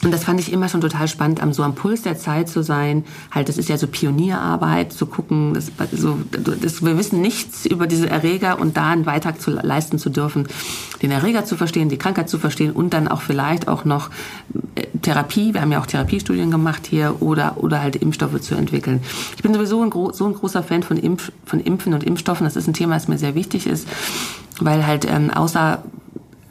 und das fand ich immer schon total spannend, am so am Puls der Zeit zu sein. Halt, das ist ja so Pionierarbeit, zu gucken, das, so, das, wir wissen nichts über diese Erreger und da einen Beitrag zu leisten zu dürfen, den Erreger zu verstehen, die Krankheit zu verstehen und dann auch vielleicht auch noch äh, Therapie, wir haben ja auch Therapiestudien gemacht hier, oder, oder halt Impfstoffe zu entwickeln. Ich bin sowieso ein, so ein großer Fan von, Impf, von Impfen und Impfstoffen. Das ist ein Thema, das mir sehr wichtig ist, weil halt ähm, außer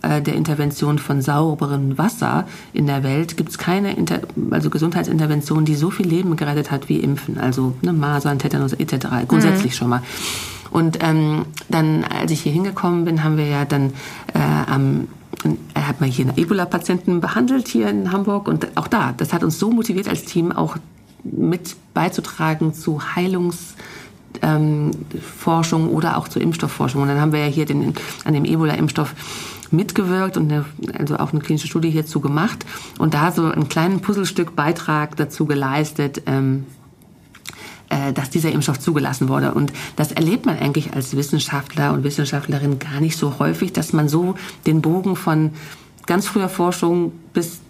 der Intervention von sauberem Wasser in der Welt gibt es keine Inter also Gesundheitsintervention, die so viel Leben gerettet hat wie Impfen, also ne, Masern, Tetanus etc. Grundsätzlich mhm. schon mal. Und ähm, dann, als ich hier hingekommen bin, haben wir ja dann äh, am er hat mal hier einen Ebola-Patienten behandelt hier in Hamburg und auch da, das hat uns so motiviert als Team auch mit beizutragen zu Heilungs ähm, Forschung oder auch zur Impfstoffforschung. Und dann haben wir ja hier den, an dem Ebola-Impfstoff mitgewirkt und eine, also auch eine klinische Studie hierzu gemacht und da so einen kleinen Puzzlestück Beitrag dazu geleistet, ähm, äh, dass dieser Impfstoff zugelassen wurde. Und das erlebt man eigentlich als Wissenschaftler und Wissenschaftlerin gar nicht so häufig, dass man so den Bogen von ganz früher Forschung bis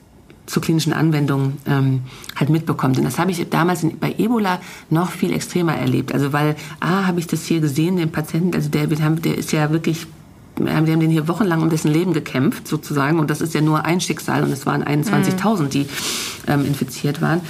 zur klinischen Anwendung ähm, halt mitbekommt. Und das habe ich damals in, bei Ebola noch viel extremer erlebt. Also weil, ah, habe ich das hier gesehen, den Patienten, also der, der ist ja wirklich wir haben den hier wochenlang um dessen Leben gekämpft, sozusagen. Und das ist ja nur ein Schicksal und es waren 21.000, die ähm, infiziert waren.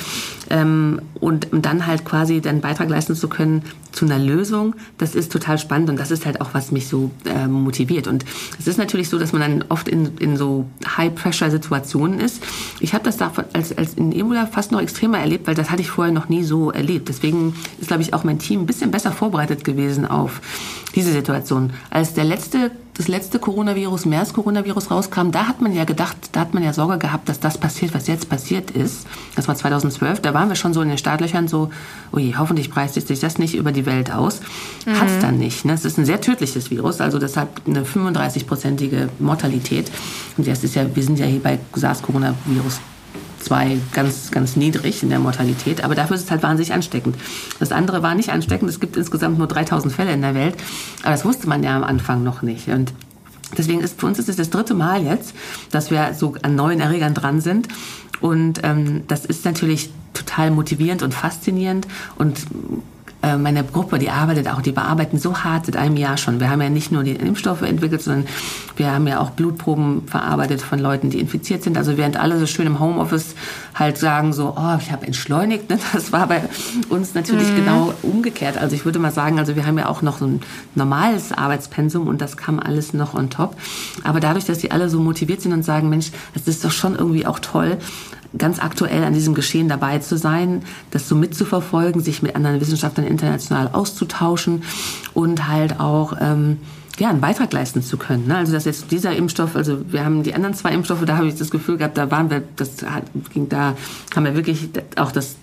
Ähm, und, und dann halt quasi den Beitrag leisten zu können zu einer Lösung, das ist total spannend und das ist halt auch, was mich so äh, motiviert. Und es ist natürlich so, dass man dann oft in, in so High-Pressure-Situationen ist. Ich habe das da als, als in Ebola fast noch extremer erlebt, weil das hatte ich vorher noch nie so erlebt. Deswegen ist, glaube ich, auch mein Team ein bisschen besser vorbereitet gewesen auf diese Situation. Als der letzte das letzte Coronavirus, MERS-Coronavirus rauskam, da hat man ja gedacht, da hat man ja Sorge gehabt, dass das passiert, was jetzt passiert ist. Das war 2012, da waren wir schon so in den Startlöchern so, ui, hoffentlich preist sich das nicht über die Welt aus. Mhm. Hat es dann nicht. Ne? Es ist ein sehr tödliches Virus, also deshalb eine 35-prozentige Mortalität. Und das ist ja, wir sind ja hier bei SARS-Coronavirus 2 ganz, ganz niedrig in der Mortalität, aber dafür ist es halt wahnsinnig ansteckend. Das andere war nicht ansteckend. Es gibt insgesamt nur 3000 Fälle in der Welt, aber das wusste man ja am Anfang noch nicht. Und deswegen ist für uns ist es das dritte Mal jetzt, dass wir so an neuen Erregern dran sind. Und ähm, das ist natürlich total motivierend und faszinierend und meine Gruppe, die arbeitet auch, die bearbeiten so hart seit einem Jahr schon. Wir haben ja nicht nur die Impfstoffe entwickelt, sondern wir haben ja auch Blutproben verarbeitet von Leuten, die infiziert sind. Also während alle so schön im Homeoffice halt sagen so, oh, ich habe entschleunigt, ne? das war bei uns natürlich mhm. genau umgekehrt. Also ich würde mal sagen, also wir haben ja auch noch so ein normales Arbeitspensum und das kam alles noch on top. Aber dadurch, dass die alle so motiviert sind und sagen, Mensch, das ist doch schon irgendwie auch toll, ganz aktuell an diesem Geschehen dabei zu sein, das so mitzuverfolgen, sich mit anderen Wissenschaftlern international auszutauschen und halt auch ähm, ja, einen Beitrag leisten zu können. Ne? Also dass jetzt dieser Impfstoff, also wir haben die anderen zwei Impfstoffe, da habe ich das Gefühl gehabt, da waren wir, das ging da, haben wir wirklich auch das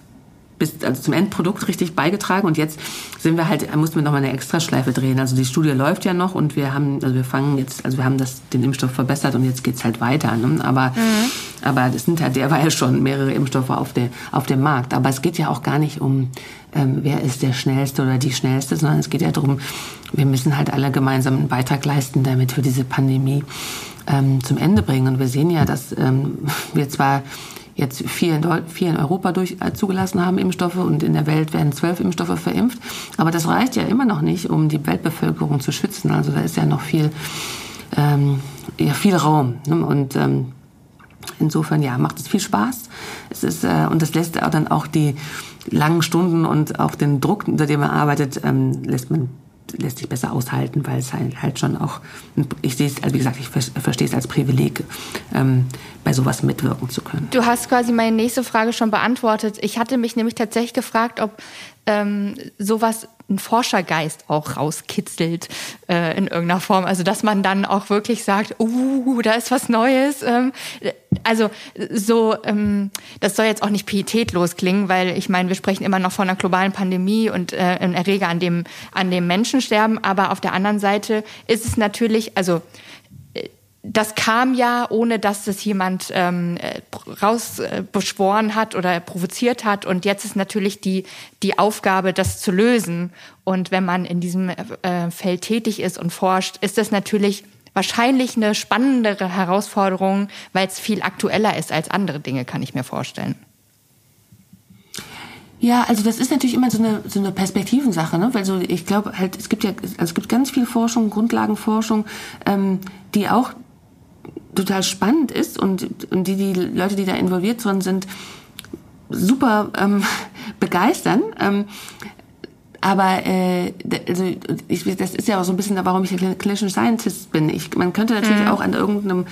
bis also zum Endprodukt richtig beigetragen und jetzt sind wir halt mussten wir noch mal eine Extraschleife drehen. Also die Studie läuft ja noch und wir haben also wir fangen jetzt also wir haben das den Impfstoff verbessert und jetzt geht's halt weiter. Ne? Aber mhm. aber das sind halt der war ja schon mehrere Impfstoffe auf der auf dem Markt. Aber es geht ja auch gar nicht um ähm, wer ist der schnellste oder die schnellste, sondern es geht ja darum, wir müssen halt alle gemeinsam einen Beitrag leisten, damit wir diese Pandemie ähm, zum Ende bringen. Und wir sehen ja, dass ähm, wir zwar jetzt vier in, vier in Europa durch, äh, zugelassen haben, Impfstoffe, und in der Welt werden zwölf Impfstoffe verimpft. Aber das reicht ja immer noch nicht, um die Weltbevölkerung zu schützen. Also da ist ja noch viel, ähm, ja, viel Raum. Ne? Und ähm, insofern, ja, macht es viel Spaß. Es ist, äh, und das lässt auch dann auch die langen Stunden und auch den Druck, unter dem man arbeitet, ähm, lässt man lässt sich besser aushalten, weil es halt, halt schon auch, ich sehe es, also wie gesagt, ich verstehe es als Privileg, ähm, bei sowas mitwirken zu können. Du hast quasi meine nächste Frage schon beantwortet. Ich hatte mich nämlich tatsächlich gefragt, ob ähm, sowas ein Forschergeist auch rauskitzelt äh, in irgendeiner Form. Also dass man dann auch wirklich sagt, uh, da ist was Neues. Ähm, also so, ähm, das soll jetzt auch nicht pietätlos klingen, weil ich meine, wir sprechen immer noch von einer globalen Pandemie und äh, einem Erreger, an dem, an dem Menschen sterben. Aber auf der anderen Seite ist es natürlich, also das kam ja, ohne dass es jemand ähm, rausbeschworen äh, hat oder provoziert hat. Und jetzt ist natürlich die, die Aufgabe, das zu lösen. Und wenn man in diesem äh, Feld tätig ist und forscht, ist das natürlich wahrscheinlich eine spannendere Herausforderung, weil es viel aktueller ist als andere Dinge, kann ich mir vorstellen. Ja, also das ist natürlich immer so eine, so eine Perspektivensache, ne? weil so ich glaube halt es gibt ja also es gibt ganz viel Forschung, Grundlagenforschung, ähm, die auch total spannend ist und, und die, die Leute, die da involviert drin sind, super ähm, begeistern. Ähm, aber äh, also ich, das ist ja auch so ein bisschen, warum ich ein Clinician Scientist bin. Ich, man könnte natürlich mhm. auch an irgendeinem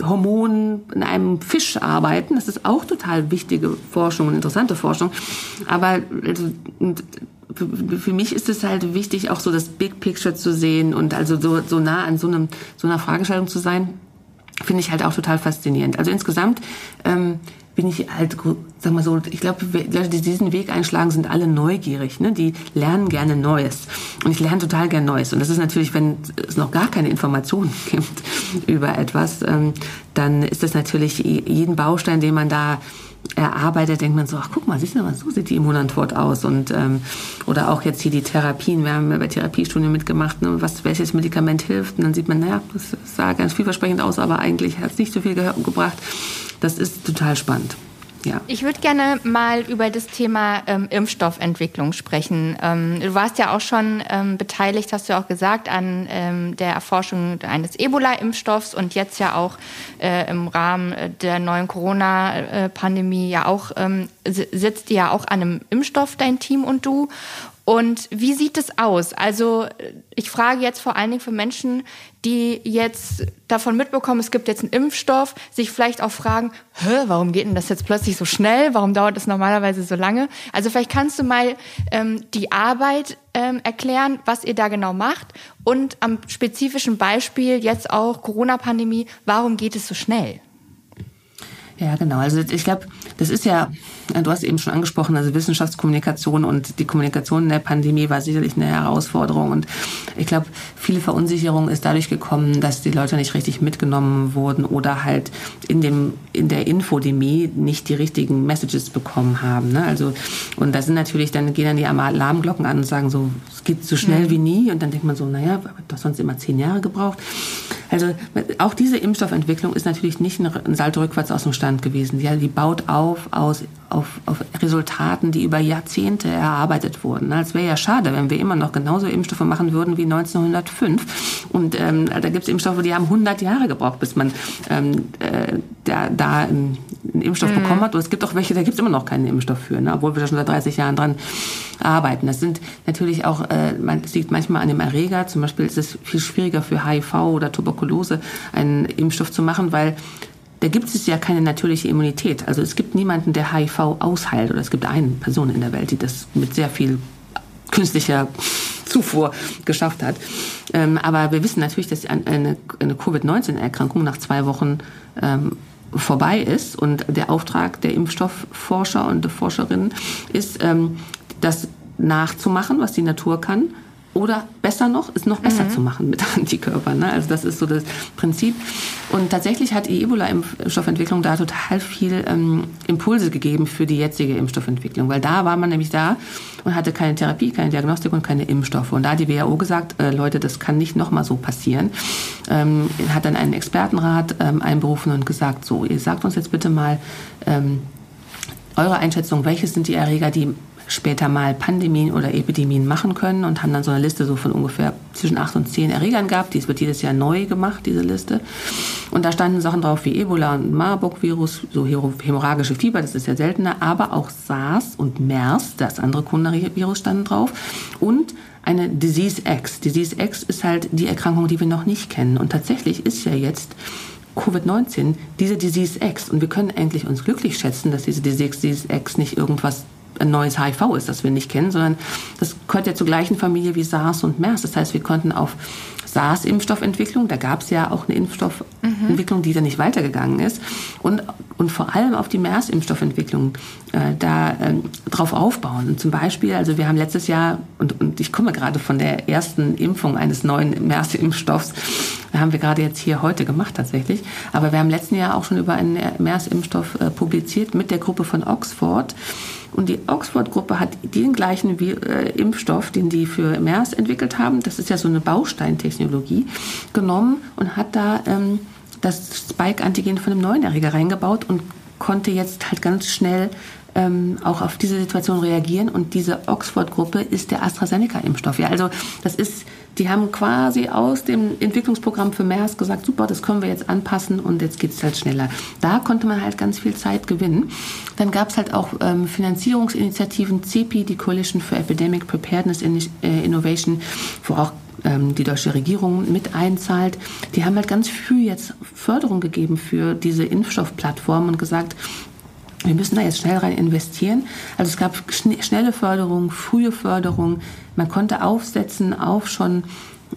Hormon in einem Fisch arbeiten. Das ist auch total wichtige Forschung und interessante Forschung. Aber also, für, für mich ist es halt wichtig, auch so das Big Picture zu sehen und also so, so nah an so, einem, so einer Fragestellung zu sein finde ich halt auch total faszinierend. Also insgesamt ähm, bin ich halt, sag mal so, ich glaube, Leute, die diesen Weg einschlagen, sind alle neugierig. Ne? Die lernen gerne Neues. Und ich lerne total gerne Neues. Und das ist natürlich, wenn es noch gar keine Informationen gibt über etwas, ähm, dann ist das natürlich jeden Baustein, den man da erarbeitet, denkt man so, ach guck mal, siehst du mal, so sieht die Immunantwort aus. Und, ähm, oder auch jetzt hier die Therapien, wir haben bei Therapiestudien mitgemacht, ne, was, welches Medikament hilft. Und dann sieht man, naja, das sah ganz vielversprechend aus, aber eigentlich hat es nicht so viel gebracht. Das ist total spannend. Ja. Ich würde gerne mal über das Thema ähm, Impfstoffentwicklung sprechen. Ähm, du warst ja auch schon ähm, beteiligt, hast du auch gesagt, an ähm, der Erforschung eines Ebola-Impfstoffs und jetzt ja auch äh, im Rahmen der neuen Corona-Pandemie ja auch ähm, sitzt ja auch an einem Impfstoff, dein Team und du. Und wie sieht es aus? Also ich frage jetzt vor allen Dingen für Menschen, die jetzt davon mitbekommen, es gibt jetzt einen Impfstoff, sich vielleicht auch fragen, Hä, warum geht denn das jetzt plötzlich so schnell? Warum dauert das normalerweise so lange? Also vielleicht kannst du mal ähm, die Arbeit ähm, erklären, was ihr da genau macht und am spezifischen Beispiel jetzt auch Corona-Pandemie, warum geht es so schnell? Ja, genau. Also ich glaube, das ist ja, du hast eben schon angesprochen, also Wissenschaftskommunikation und die Kommunikation in der Pandemie war sicherlich eine Herausforderung. Und ich glaube, viele Verunsicherung ist dadurch gekommen, dass die Leute nicht richtig mitgenommen wurden oder halt in dem in der Infodemie nicht die richtigen Messages bekommen haben. Ne? Also und da sind natürlich dann gehen dann die Alarmglocken an und sagen so, es geht so schnell mhm. wie nie. Und dann denkt man so, naja, doch sonst immer zehn Jahre gebraucht. Also auch diese Impfstoffentwicklung ist natürlich nicht ein Salto rückwärts aus dem Stand gewesen. Ja, die baut auf aus auf, auf Resultaten, die über Jahrzehnte erarbeitet wurden. Es wäre ja schade, wenn wir immer noch genauso Impfstoffe machen würden wie 1905. Und ähm, da gibt es Impfstoffe, die haben 100 Jahre gebraucht, bis man ähm, äh, da, da einen Impfstoff mhm. bekommen hat. Und es gibt auch welche, da gibt es immer noch keinen Impfstoff für, ne? obwohl wir da schon seit 30 Jahren dran arbeiten. Das sind natürlich auch, äh, man, liegt manchmal an dem Erreger. Zum Beispiel ist es viel schwieriger für HIV oder Tuberkulose einen Impfstoff zu machen, weil da gibt es ja keine natürliche Immunität. Also es gibt niemanden, der HIV ausheilt. Oder es gibt eine Person in der Welt, die das mit sehr viel künstlicher Zufuhr geschafft hat. Ähm, aber wir wissen natürlich, dass eine, eine Covid-19-Erkrankung nach zwei Wochen ähm, vorbei ist. Und der Auftrag der Impfstoffforscher und Forscherinnen ist, ähm, das nachzumachen, was die Natur kann oder besser noch, es noch besser mhm. zu machen mit Antikörpern. Ne? Also das ist so das Prinzip. Und tatsächlich hat die Ebola-Impfstoffentwicklung da total viel ähm, Impulse gegeben für die jetzige Impfstoffentwicklung. Weil da war man nämlich da und hatte keine Therapie, keine Diagnostik und keine Impfstoffe. Und da hat die WHO gesagt, äh, Leute, das kann nicht nochmal so passieren. Ähm, hat dann einen Expertenrat ähm, einberufen und gesagt, so, ihr sagt uns jetzt bitte mal, ähm, eure Einschätzung, welche sind die Erreger, die später mal Pandemien oder Epidemien machen können und haben dann so eine Liste so von ungefähr zwischen acht und zehn Erregern gehabt. Dies wird jedes Jahr neu gemacht, diese Liste. Und da standen Sachen drauf wie Ebola und Marburg-Virus, so hämorrhagische Fieber, das ist ja seltener, aber auch SARS und MERS, das andere Coronavirus standen drauf. Und eine Disease X. Disease X ist halt die Erkrankung, die wir noch nicht kennen. Und tatsächlich ist ja jetzt Covid-19 diese Disease X. Und wir können endlich uns glücklich schätzen, dass diese Disease X nicht irgendwas ein neues HIV ist, das wir nicht kennen, sondern das gehört ja zur gleichen Familie wie SARS und MERS. Das heißt, wir konnten auf SARS-Impfstoffentwicklung, da gab es ja auch eine Impfstoffentwicklung, mhm. die dann nicht weitergegangen ist, und, und vor allem auf die MERS-Impfstoffentwicklung äh, da äh, drauf aufbauen. Und zum Beispiel, also wir haben letztes Jahr, und, und ich komme gerade von der ersten Impfung eines neuen MERS-Impfstoffs, haben wir gerade jetzt hier heute gemacht tatsächlich, aber wir haben letzten Jahr auch schon über einen MERS-Impfstoff äh, publiziert mit der Gruppe von Oxford. Und die Oxford-Gruppe hat den gleichen äh, Impfstoff, den die für MERS entwickelt haben, das ist ja so eine Bausteintechnologie, genommen und hat da ähm, das Spike-Antigen von einem neuen Erreger reingebaut und konnte jetzt halt ganz schnell ähm, auch auf diese Situation reagieren. Und diese Oxford-Gruppe ist der AstraZeneca-Impfstoff. Ja, also das ist, die haben quasi aus dem Entwicklungsprogramm für MERS gesagt, super, das können wir jetzt anpassen und jetzt geht es halt schneller. Da konnte man halt ganz viel Zeit gewinnen. Dann gab es halt auch ähm, Finanzierungsinitiativen, CEPI, die Coalition for Epidemic Preparedness äh, Innovation, wo auch ähm, die deutsche Regierung mit einzahlt. Die haben halt ganz früh jetzt Förderung gegeben für diese Impfstoffplattform und gesagt, wir müssen da jetzt schnell rein investieren. Also es gab schnelle Förderung, frühe Förderung. Man konnte aufsetzen auf schon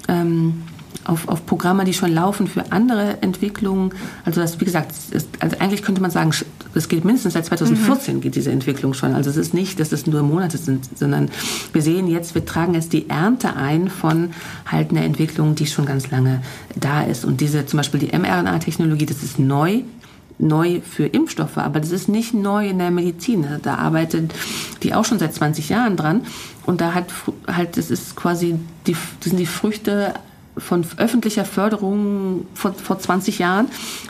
ähm, auf, auf Programme, die schon laufen für andere Entwicklungen. Also das, wie gesagt, ist, also eigentlich könnte man sagen, es geht mindestens seit 2014 mhm. geht diese Entwicklung schon. Also es ist nicht, dass es nur Monate sind, sondern wir sehen jetzt, wir tragen jetzt die Ernte ein von halt einer Entwicklung, die schon ganz lange da ist. Und diese, zum Beispiel die mRNA-Technologie, das ist neu neu für Impfstoffe, aber das ist nicht neu in der Medizin. Da arbeitet die auch schon seit 20 Jahren dran und da hat halt, das ist quasi die, das sind die Früchte von öffentlicher Förderung vor, vor 20 Jahren,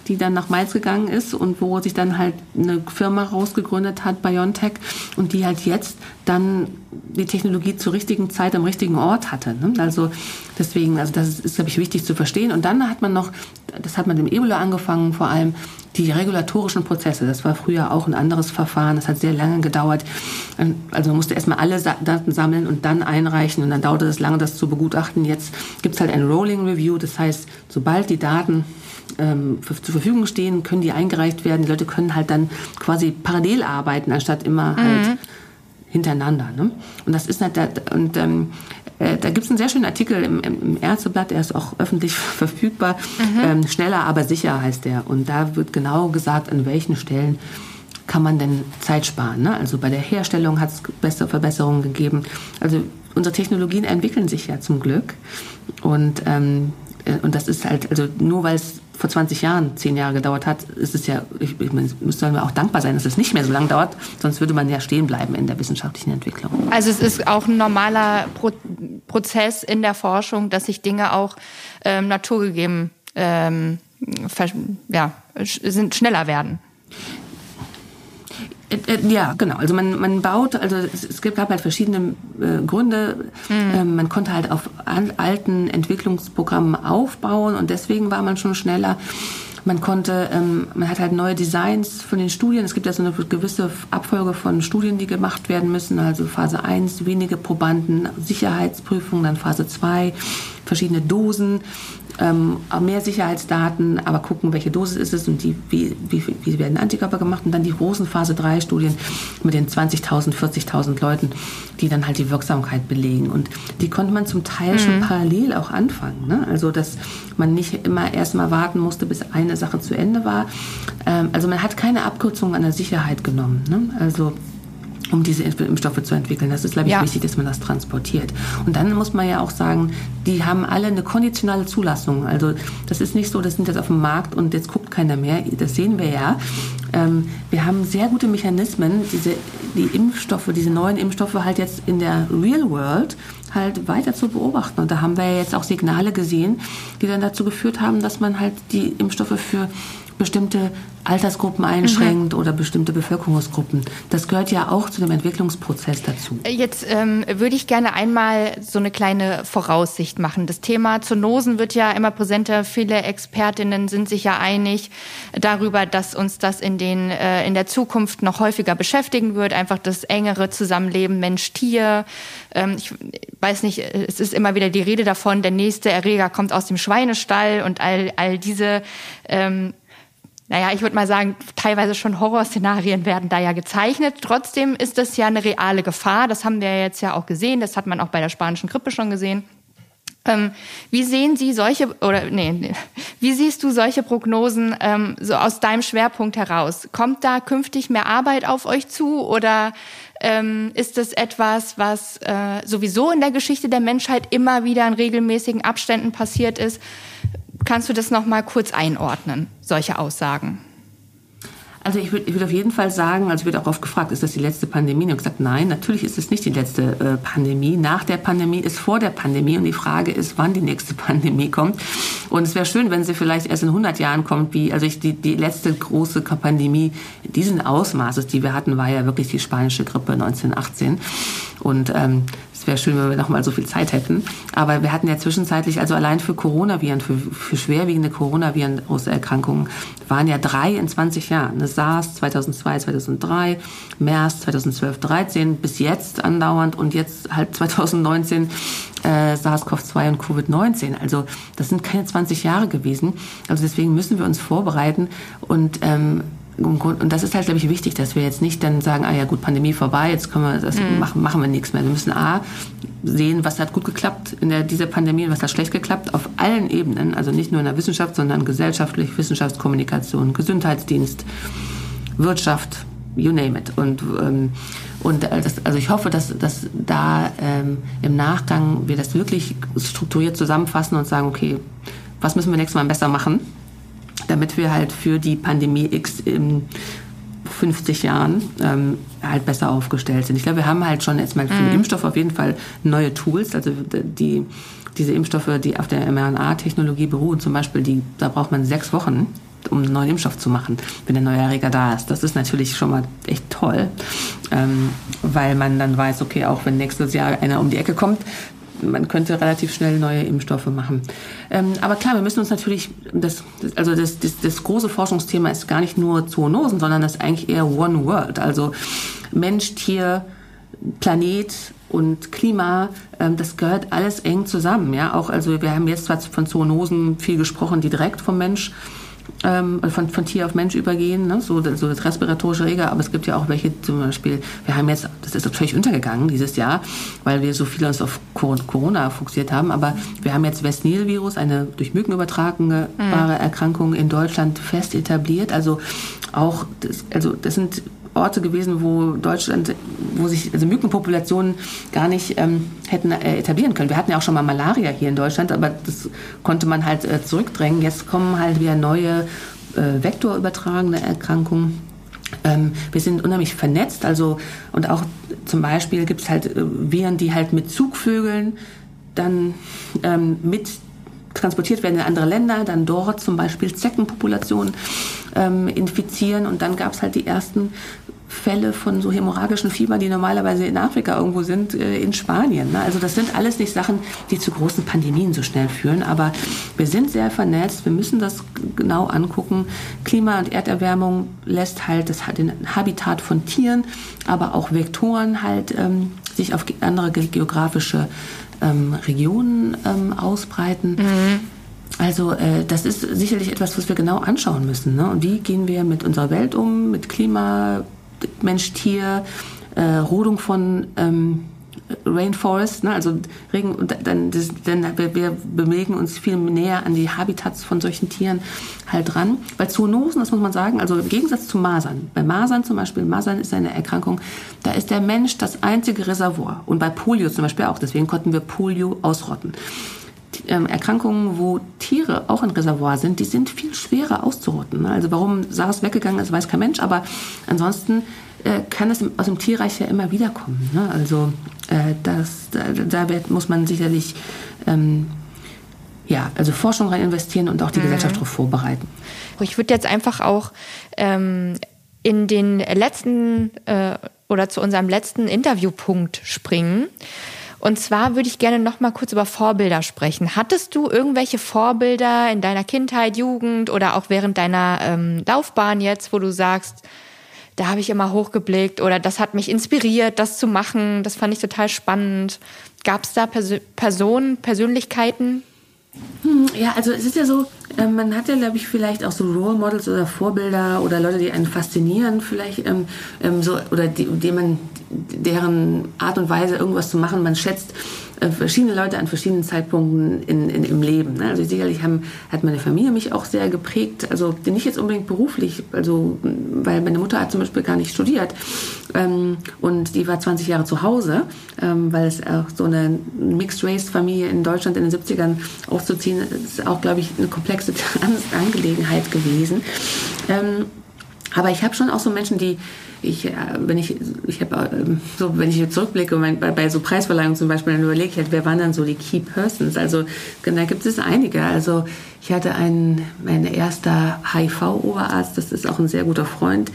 die dann nach Mainz gegangen ist und wo sich dann halt eine Firma rausgegründet hat, BioNTech, und die halt jetzt dann die Technologie zur richtigen Zeit am richtigen Ort hatte. Ne? Also deswegen, also das ist, glaube ich, wichtig zu verstehen. Und dann hat man noch, das hat man dem Ebola angefangen, vor allem die regulatorischen Prozesse. Das war früher auch ein anderes Verfahren. Das hat sehr lange gedauert. Also man musste erstmal alle Daten sammeln und dann einreichen und dann dauerte es lange, das zu begutachten. Jetzt gibt es halt ein Rolling Review. Das heißt, sobald die Daten ähm, zur Verfügung stehen, können die eingereicht werden. Die Leute können halt dann quasi parallel arbeiten, anstatt immer mhm. halt hintereinander. Ne? Und das ist halt, und ähm, äh, da gibt es einen sehr schönen Artikel im, im Ärzteblatt, der ist auch öffentlich verfügbar. Mhm. Ähm, schneller, aber sicher heißt der. Und da wird genau gesagt, an welchen Stellen kann man denn Zeit sparen. Ne? Also bei der Herstellung hat es bessere Verbesserungen gegeben. Also unsere Technologien entwickeln sich ja zum Glück. Und, ähm, äh, und das ist halt, also nur weil es vor 20 Jahren zehn Jahre gedauert hat, ist es ja, ich, ich müsste wir auch dankbar sein, dass es nicht mehr so lange dauert, sonst würde man ja stehen bleiben in der wissenschaftlichen Entwicklung. Also es ist auch ein normaler Pro Prozess in der Forschung, dass sich Dinge auch ähm, naturgegeben ähm, ja, sind, schneller werden. Äh, äh, ja, genau. Also man, man baut, also es, es gab halt verschiedene äh, Gründe. Mhm. Ähm, man konnte halt auf an, alten Entwicklungsprogrammen aufbauen und deswegen war man schon schneller. Man konnte, ähm, man hat halt neue Designs von den Studien. Es gibt ja so eine gewisse Abfolge von Studien, die gemacht werden müssen. Also Phase 1, wenige Probanden, Sicherheitsprüfung, dann Phase 2, verschiedene Dosen ähm, mehr Sicherheitsdaten, aber gucken, welche Dosis ist es und die, wie, wie, wie werden Antikörper gemacht und dann die großen Phase 3 Studien mit den 20.000, 40.000 Leuten, die dann halt die Wirksamkeit belegen und die konnte man zum Teil mhm. schon parallel auch anfangen. Ne? Also, dass man nicht immer erstmal warten musste, bis eine Sache zu Ende war. Ähm, also man hat keine Abkürzung an der Sicherheit genommen. Ne? Also um diese Impfstoffe zu entwickeln. Das ist, glaube ich, ja. wichtig, dass man das transportiert. Und dann muss man ja auch sagen, die haben alle eine konditionale Zulassung. Also das ist nicht so, das sind jetzt auf dem Markt und jetzt guckt keiner mehr. Das sehen wir ja. Ähm, wir haben sehr gute Mechanismen, diese, die Impfstoffe, diese neuen Impfstoffe halt jetzt in der Real World halt weiter zu beobachten. Und da haben wir ja jetzt auch Signale gesehen, die dann dazu geführt haben, dass man halt die Impfstoffe für bestimmte Altersgruppen einschränkt mhm. oder bestimmte Bevölkerungsgruppen. Das gehört ja auch zu dem Entwicklungsprozess dazu. Jetzt ähm, würde ich gerne einmal so eine kleine Voraussicht machen. Das Thema Zoonosen wird ja immer präsenter. Viele Expertinnen sind sich ja einig darüber, dass uns das in, den, äh, in der Zukunft noch häufiger beschäftigen wird. Einfach das engere Zusammenleben Mensch-Tier. Ähm, ich weiß nicht, es ist immer wieder die Rede davon, der nächste Erreger kommt aus dem Schweinestall und all, all diese ähm, naja, ich würde mal sagen, teilweise schon Horrorszenarien werden da ja gezeichnet. Trotzdem ist das ja eine reale Gefahr. Das haben wir jetzt ja auch gesehen. Das hat man auch bei der spanischen Grippe schon gesehen. Ähm, wie sehen Sie solche oder nee, nee, wie siehst du solche Prognosen ähm, so aus deinem Schwerpunkt heraus? Kommt da künftig mehr Arbeit auf euch zu oder ähm, ist das etwas, was äh, sowieso in der Geschichte der Menschheit immer wieder in regelmäßigen Abständen passiert ist? Kannst du das noch mal kurz einordnen, solche Aussagen? Also ich würde würd auf jeden Fall sagen, also werde auch oft gefragt, ist das die letzte Pandemie? Und ich gesagt, nein, natürlich ist es nicht die letzte äh, Pandemie. Nach der Pandemie ist vor der Pandemie und die Frage ist, wann die nächste Pandemie kommt. Und es wäre schön, wenn sie vielleicht erst in 100 Jahren kommt, wie also ich, die, die letzte große Pandemie diesen Ausmaßes, die wir hatten, war ja wirklich die spanische Grippe 1918. Und ähm, es wäre schön, wenn wir noch mal so viel Zeit hätten. Aber wir hatten ja zwischenzeitlich, also allein für Coronaviren, für, für schwerwiegende Coronaviren-Erkrankungen, waren ja drei in 20 Jahren. Das SARS 2002, 2003, MERS 2012, 13, bis jetzt andauernd und jetzt halt 2019 äh, SARS-CoV-2 und Covid-19. Also das sind keine 20 Jahre gewesen. Also deswegen müssen wir uns vorbereiten und ähm, und das ist halt, glaube ich, wichtig, dass wir jetzt nicht dann sagen, ah ja gut, Pandemie vorbei, jetzt können wir das mhm. machen, machen wir nichts mehr. Wir müssen A sehen, was hat gut geklappt in der, dieser Pandemie und was hat schlecht geklappt, auf allen Ebenen, also nicht nur in der Wissenschaft, sondern gesellschaftlich, Wissenschaftskommunikation, Gesundheitsdienst, Wirtschaft, you name it. Und, ähm, und das, also ich hoffe, dass, dass da ähm, im Nachgang wir das wirklich strukturiert zusammenfassen und sagen, okay, was müssen wir nächstes Mal besser machen? Damit wir halt für die Pandemie X in 50 Jahren ähm, halt besser aufgestellt sind. Ich glaube, wir haben halt schon erstmal für den mhm. Impfstoff auf jeden Fall neue Tools. Also die diese Impfstoffe, die auf der mRNA-Technologie beruhen, zum Beispiel, die, da braucht man sechs Wochen, um einen neuen Impfstoff zu machen, wenn der neue Erreger da ist. Das ist natürlich schon mal echt toll, ähm, weil man dann weiß, okay, auch wenn nächstes Jahr einer um die Ecke kommt, man könnte relativ schnell neue Impfstoffe machen. Ähm, aber klar, wir müssen uns natürlich, das, also das, das, das große Forschungsthema ist gar nicht nur Zoonosen, sondern das ist eigentlich eher One World. Also Mensch, Tier, Planet und Klima, ähm, das gehört alles eng zusammen. Ja, auch also wir haben jetzt zwar von Zoonosen viel gesprochen, die direkt vom Mensch ähm, von, von Tier auf Mensch übergehen, ne? so, so das respiratorische Reger, aber es gibt ja auch welche, zum Beispiel, wir haben jetzt, das ist völlig untergegangen dieses Jahr, weil wir so viel uns auf Corona fokussiert haben, aber wir haben jetzt West Nile-Virus, eine durch Mücken übertragbare mhm. Erkrankung in Deutschland fest etabliert, also auch, das, also das sind Orte gewesen, wo Deutschland, wo sich also Mückenpopulationen gar nicht ähm, hätten äh, etablieren können. Wir hatten ja auch schon mal Malaria hier in Deutschland, aber das konnte man halt äh, zurückdrängen. Jetzt kommen halt wieder neue äh, vektorübertragene Erkrankungen. Ähm, wir sind unheimlich vernetzt, also und auch zum Beispiel gibt es halt äh, Viren, die halt mit Zugvögeln dann ähm, mit transportiert werden in andere Länder, dann dort zum Beispiel Zeckenpopulationen ähm, infizieren und dann gab es halt die ersten Fälle von so hämorrhagischen Fieber, die normalerweise in Afrika irgendwo sind, äh, in Spanien. Ne? Also das sind alles nicht Sachen, die zu großen Pandemien so schnell führen, aber wir sind sehr vernetzt, wir müssen das genau angucken. Klima- und Erderwärmung lässt halt das, den Habitat von Tieren, aber auch Vektoren halt ähm, sich auf andere geografische ähm, Regionen ähm, ausbreiten. Mhm. Also äh, das ist sicherlich etwas, was wir genau anschauen müssen. Ne? Und wie gehen wir mit unserer Welt um, mit Klima, Mensch-Tier, äh, Rodung von ähm, Rainforest, ne, also Regen, dann, das, dann wir, wir bewegen uns viel näher an die Habitats von solchen Tieren halt dran. Bei Zoonosen, das muss man sagen, also im Gegensatz zu Masern. Bei Masern zum Beispiel, Masern ist eine Erkrankung, da ist der Mensch das einzige Reservoir. Und bei Polio zum Beispiel auch, deswegen konnten wir Polio ausrotten. Ähm, Erkrankungen, wo Tiere auch ein Reservoir sind, die sind viel schwerer auszurotten. Ne? Also warum SARS weggegangen ist, weiß kein Mensch, aber ansonsten äh, kann es aus dem Tierreich ja immer wieder kommen. Ne? Also äh, das, da, da muss man sicherlich ähm, ja, also Forschung rein investieren und auch die mhm. Gesellschaft darauf vorbereiten. Ich würde jetzt einfach auch ähm, in den letzten äh, oder zu unserem letzten Interviewpunkt springen. Und zwar würde ich gerne noch mal kurz über Vorbilder sprechen. Hattest du irgendwelche Vorbilder in deiner Kindheit, Jugend oder auch während deiner ähm, Laufbahn jetzt, wo du sagst, da habe ich immer hochgeblickt oder das hat mich inspiriert, das zu machen. Das fand ich total spannend. Gab es da Pers Personen, Persönlichkeiten? Hm, ja, also es ist ja so, äh, man hat ja, glaube ich, vielleicht auch so Role Models oder Vorbilder oder Leute, die einen faszinieren, vielleicht ähm, ähm, so oder die, die man deren Art und Weise irgendwas zu machen man schätzt. Äh, verschiedene Leute an verschiedenen Zeitpunkten in, in, im Leben. Ne? Also sicherlich haben, hat meine Familie mich auch sehr geprägt. Also nicht jetzt unbedingt beruflich, also weil meine Mutter hat zum Beispiel gar nicht studiert ähm, und die war 20 Jahre zu Hause, ähm, weil es auch so eine Mixed-Race-Familie in Deutschland in den 70ern aufzuziehen, ist auch, glaube ich, eine komplexe Angelegenheit gewesen. Ähm, aber ich habe schon auch so Menschen, die ich, äh, wenn ich, ich habe ähm, so, wenn ich zurückblicke, bei, bei so Preisverleihungen zum Beispiel, dann überlege ich halt, wer waren dann so die Key Persons? Also da gibt es einige. Also ich hatte einen, mein erster HIV-Oberarzt, das ist auch ein sehr guter Freund.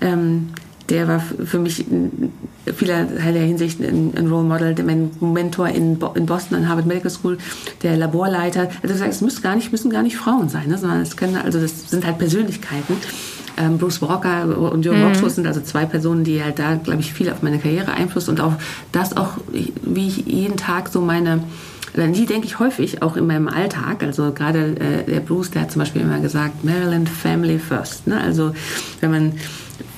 Ähm, der war für mich in vielerlei Hinsicht ein, ein Role Model, mein Mentor in, in Boston an Harvard Medical School, der Laborleiter. Also gesagt, es müssen gar nicht, müssen gar nicht Frauen sein, ne, sondern es können, also das sind halt Persönlichkeiten. Ähm, Bruce Walker und Jürgen mhm. Rockschuss sind also zwei Personen, die halt da, glaube ich, viel auf meine Karriere einflussen und auch das auch, wie ich jeden Tag so meine an die denke ich häufig, auch in meinem Alltag. Also gerade äh, der Bruce, der hat zum Beispiel immer gesagt, Maryland Family First. Ne? Also wenn man,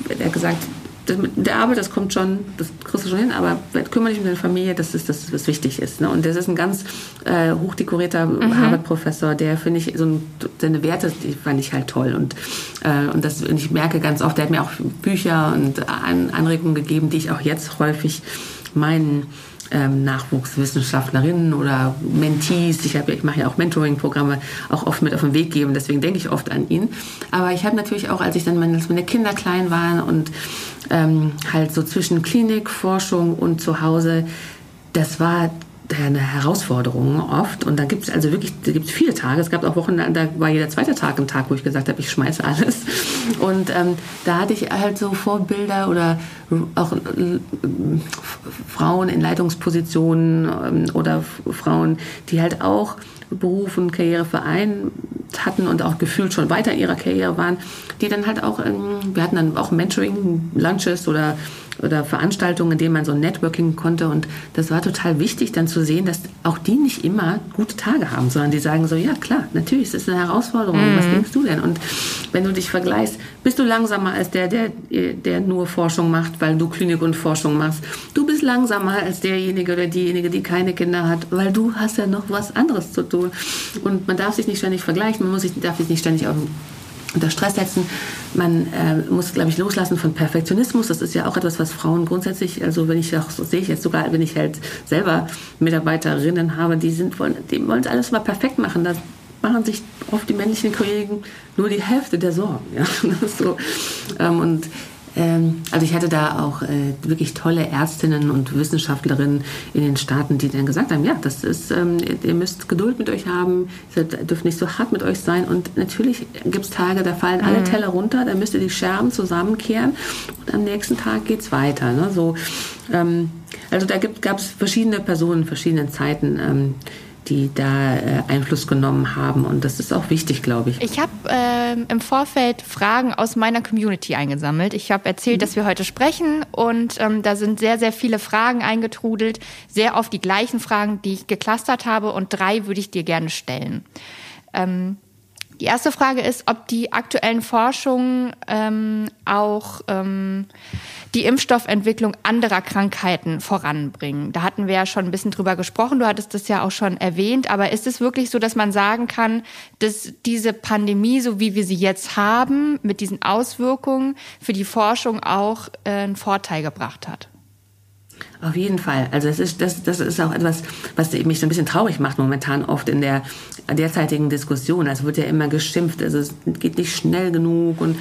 er hat gesagt, das mit der Arbeit, das kommt schon, das kriegst du schon hin, aber kümmere dich um deine Familie, das ist das, was wichtig ist. Ne? Und das ist ein ganz äh, hochdekorierter mhm. Harvard-Professor, der, finde ich, so ein, seine Werte, die fand ich halt toll. Und, äh, und, das, und ich merke ganz oft, der hat mir auch Bücher und An Anregungen gegeben, die ich auch jetzt häufig meinen ähm, Nachwuchswissenschaftlerinnen oder Mentees, ich, ich mache ja auch Mentoring-Programme, auch oft mit auf den Weg geben, deswegen denke ich oft an ihn. Aber ich habe natürlich auch, als ich dann meine, als meine Kinder klein waren und ähm, halt so zwischen Klinik, Forschung und zu Hause, das war eine Herausforderung oft. Und da gibt es also wirklich, da gibt es viele Tage. Es gab auch Wochen, da war jeder zweite Tag ein Tag, wo ich gesagt habe, ich schmeiße alles. Und ähm, da hatte ich halt so Vorbilder oder auch äh, Frauen in Leitungspositionen ähm, oder Frauen, die halt auch Beruf und Karriere vereint hatten und auch gefühlt schon weiter in ihrer Karriere waren, die dann halt auch, ähm, wir hatten dann auch Mentoring, Lunches oder oder Veranstaltungen, in denen man so Networking konnte. Und das war total wichtig, dann zu sehen, dass auch die nicht immer gute Tage haben, sondern die sagen so, ja klar, natürlich, es ist eine Herausforderung. Mhm. Was denkst du denn? Und wenn du dich vergleichst, bist du langsamer als der, der, der nur Forschung macht, weil du Klinik und Forschung machst. Du bist langsamer als derjenige oder diejenige, die keine Kinder hat, weil du hast ja noch was anderes zu tun. Und man darf sich nicht ständig vergleichen, man muss sich, darf sich nicht ständig auf unter Stress setzen. Man äh, muss, glaube ich, loslassen von Perfektionismus. Das ist ja auch etwas, was Frauen grundsätzlich, also wenn ich auch, so sehe ich jetzt sogar, wenn ich halt selber Mitarbeiterinnen habe, die sind, wollen, die wollen alles mal perfekt machen. Da machen sich oft die männlichen Kollegen nur die Hälfte der Sorgen. Ja? so. Ähm, und also ich hatte da auch äh, wirklich tolle Ärztinnen und Wissenschaftlerinnen in den Staaten, die dann gesagt haben, ja, das ist, ähm, ihr müsst Geduld mit euch haben, ihr dürft nicht so hart mit euch sein. Und natürlich gibt es Tage, da fallen alle mhm. Teller runter, da müsst ihr die Scherben zusammenkehren und am nächsten Tag geht es weiter. Ne? So, ähm, also da gab es verschiedene Personen, verschiedenen Zeiten die da äh, Einfluss genommen haben. Und das ist auch wichtig, glaube ich. Ich habe ähm, im Vorfeld Fragen aus meiner Community eingesammelt. Ich habe erzählt, mhm. dass wir heute sprechen und ähm, da sind sehr, sehr viele Fragen eingetrudelt. Sehr oft die gleichen Fragen, die ich geklustert habe und drei würde ich dir gerne stellen. Ähm, die erste Frage ist, ob die aktuellen Forschungen ähm, auch ähm, die Impfstoffentwicklung anderer Krankheiten voranbringen. Da hatten wir ja schon ein bisschen drüber gesprochen. Du hattest das ja auch schon erwähnt. Aber ist es wirklich so, dass man sagen kann, dass diese Pandemie, so wie wir sie jetzt haben, mit diesen Auswirkungen für die Forschung auch äh, einen Vorteil gebracht hat? Auf jeden Fall. Also das ist, das, das ist auch etwas, was mich so ein bisschen traurig macht momentan oft in der derzeitigen Diskussion. Also wird ja immer geschimpft, also es geht nicht schnell genug und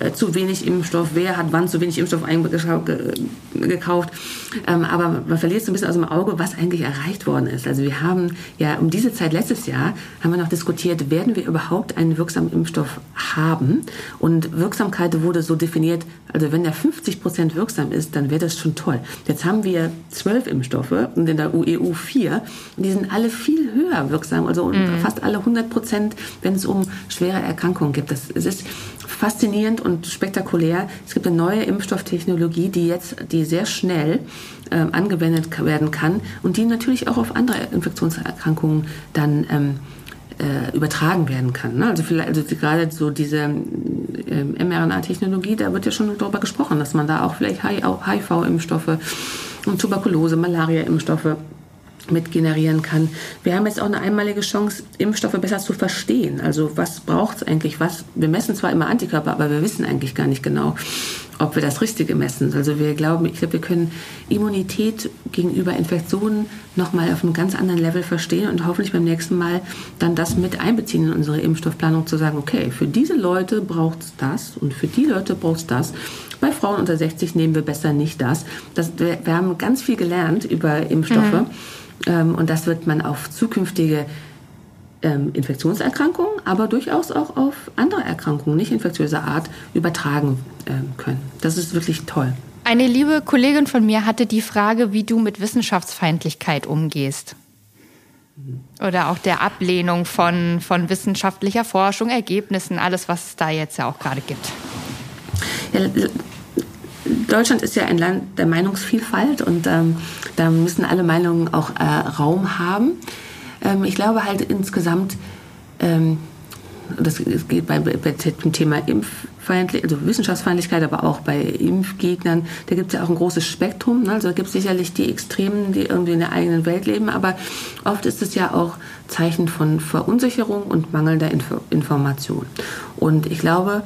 äh, zu wenig Impfstoff, wer hat wann zu wenig Impfstoff gekauft. Ähm, aber man verliert so ein bisschen aus dem Auge, was eigentlich erreicht worden ist. Also wir haben ja um diese Zeit letztes Jahr haben wir noch diskutiert, werden wir überhaupt einen wirksamen Impfstoff haben? Und Wirksamkeit wurde so definiert, also wenn der 50 Prozent wirksam ist, dann wäre das schon toll. Jetzt haben wir zwölf Impfstoffe und in der EU vier. Die sind alle viel höher wirksam, also mhm. fast alle 100 Prozent, wenn es um schwere Erkrankungen geht. Das, es ist faszinierend und spektakulär. Es gibt eine neue Impfstofftechnologie, die jetzt, die sehr schnell äh, angewendet werden kann und die natürlich auch auf andere Infektionserkrankungen dann ähm, äh, übertragen werden kann. Ne? Also, vielleicht, also gerade so diese äh, mRNA-Technologie, da wird ja schon darüber gesprochen, dass man da auch vielleicht HIV-Impfstoffe Tuberkulose, Malaria-Impfstoffe mit generieren kann. Wir haben jetzt auch eine einmalige Chance, Impfstoffe besser zu verstehen. Also was braucht es eigentlich? Was? Wir messen zwar immer Antikörper, aber wir wissen eigentlich gar nicht genau, ob wir das Richtige messen. Also wir glauben, ich glaube, wir können Immunität gegenüber Infektionen nochmal auf einem ganz anderen Level verstehen und hoffentlich beim nächsten Mal dann das mit einbeziehen in unsere Impfstoffplanung, zu sagen, okay, für diese Leute braucht es das und für die Leute braucht es das. Bei Frauen unter 60 nehmen wir besser nicht das. das wir, wir haben ganz viel gelernt über Impfstoffe. Mhm. Ähm, und das wird man auf zukünftige ähm, Infektionserkrankungen, aber durchaus auch auf andere Erkrankungen, nicht infektiöser Art, übertragen ähm, können. Das ist wirklich toll. Eine liebe Kollegin von mir hatte die Frage, wie du mit Wissenschaftsfeindlichkeit umgehst. Oder auch der Ablehnung von, von wissenschaftlicher Forschung, Ergebnissen, alles, was es da jetzt ja auch gerade gibt. Ja, Deutschland ist ja ein Land der Meinungsvielfalt und ähm, da müssen alle Meinungen auch äh, Raum haben. Ähm, ich glaube halt insgesamt, ähm, das geht bei, bei, dem Thema Impffeindlichkeit, also Wissenschaftsfeindlichkeit, aber auch bei Impfgegnern, da gibt es ja auch ein großes Spektrum. Ne? Also da gibt es sicherlich die Extremen, die irgendwie in der eigenen Welt leben, aber oft ist es ja auch Zeichen von Verunsicherung und mangelnder Info Information. Und ich glaube,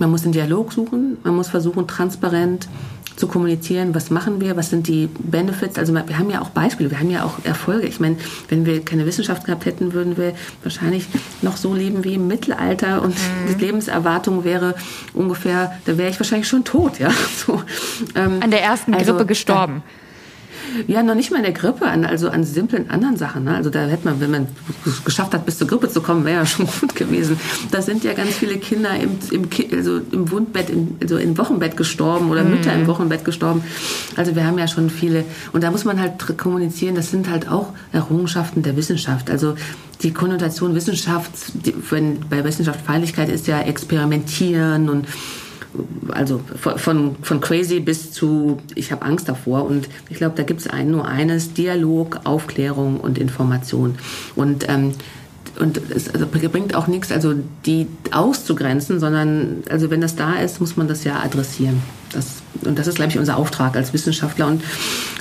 man muss den Dialog suchen, man muss versuchen, transparent zu kommunizieren, was machen wir, was sind die Benefits. Also wir haben ja auch Beispiele, wir haben ja auch Erfolge. Ich meine, wenn wir keine Wissenschaft gehabt hätten, würden wir wahrscheinlich noch so leben wie im Mittelalter und mhm. die Lebenserwartung wäre ungefähr, da wäre ich wahrscheinlich schon tot, ja. So, ähm, An der ersten also, Grippe gestorben. Ja, noch nicht mal in der Grippe, an, also an simplen anderen Sachen. Ne? Also da hätte man, wenn man es geschafft hat, bis zur Grippe zu kommen, wäre ja schon gut gewesen. Da sind ja ganz viele Kinder im, im, also im Wundbett, im, also im Wochenbett gestorben oder mhm. Mütter im Wochenbett gestorben. Also wir haben ja schon viele. Und da muss man halt kommunizieren, das sind halt auch Errungenschaften der Wissenschaft. Also die Konnotation Wissenschaft, die, wenn, bei Wissenschaftsfeindlichkeit ist ja experimentieren und also von, von crazy bis zu ich habe Angst davor. Und ich glaube, da gibt es ein, nur eines, Dialog, Aufklärung und Information. Und ähm, und es also bringt auch nichts, also die auszugrenzen, sondern also wenn das da ist, muss man das ja adressieren. Das, und das ist, glaube ich, unser Auftrag als Wissenschaftler. Und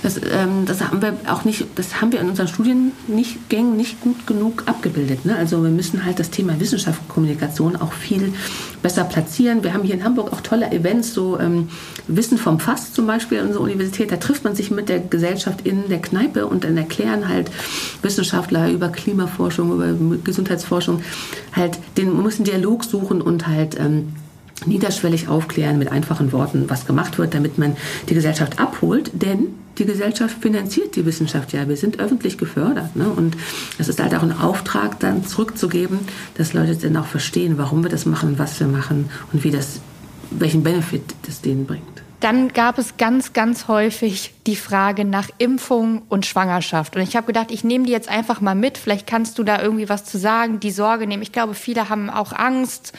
das, ähm, das haben wir auch nicht, das haben wir in unseren Studiengängen nicht gut genug abgebildet. Ne? Also wir müssen halt das Thema Wissenschaft und Kommunikation auch viel besser platzieren. Wir haben hier in Hamburg auch tolle Events, so ähm, Wissen vom Fass zum Beispiel an unserer Universität. Da trifft man sich mit der Gesellschaft in der Kneipe und dann erklären halt Wissenschaftler über Klimaforschung, über Gesundheitsforschung halt den, man muss einen Dialog suchen und halt ähm, niederschwellig aufklären mit einfachen Worten, was gemacht wird, damit man die Gesellschaft abholt, denn die Gesellschaft finanziert die Wissenschaft ja. Wir sind öffentlich gefördert. Ne? Und es ist halt auch ein Auftrag, dann zurückzugeben, dass Leute dann auch verstehen, warum wir das machen, was wir machen und wie das, welchen Benefit das denen bringt. Dann gab es ganz, ganz häufig die Frage nach Impfung und Schwangerschaft. Und ich habe gedacht, ich nehme die jetzt einfach mal mit. Vielleicht kannst du da irgendwie was zu sagen, die Sorge nehmen. Ich glaube, viele haben auch Angst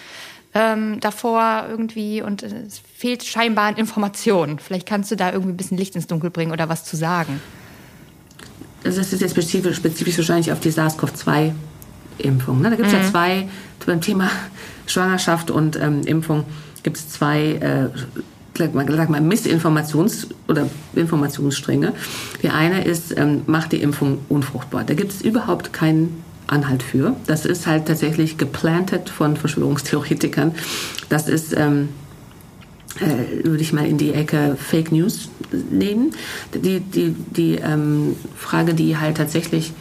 ähm, davor irgendwie und es fehlt scheinbar an Informationen. Vielleicht kannst du da irgendwie ein bisschen Licht ins Dunkel bringen oder was zu sagen. Also das ist jetzt spezifisch, spezifisch wahrscheinlich auf die SARS-CoV-2-Impfung. Ne? Da gibt es mhm. ja zwei, beim Thema Schwangerschaft und ähm, Impfung gibt es zwei äh, sag mal, Missinformations- oder Informationsstränge. Die eine ist, ähm, macht die Impfung unfruchtbar. Da gibt es überhaupt keinen Anhalt für. Das ist halt tatsächlich geplantet von Verschwörungstheoretikern. Das ist, ähm, äh, würde ich mal in die Ecke Fake News nehmen. Die, die, die ähm, Frage, die halt tatsächlich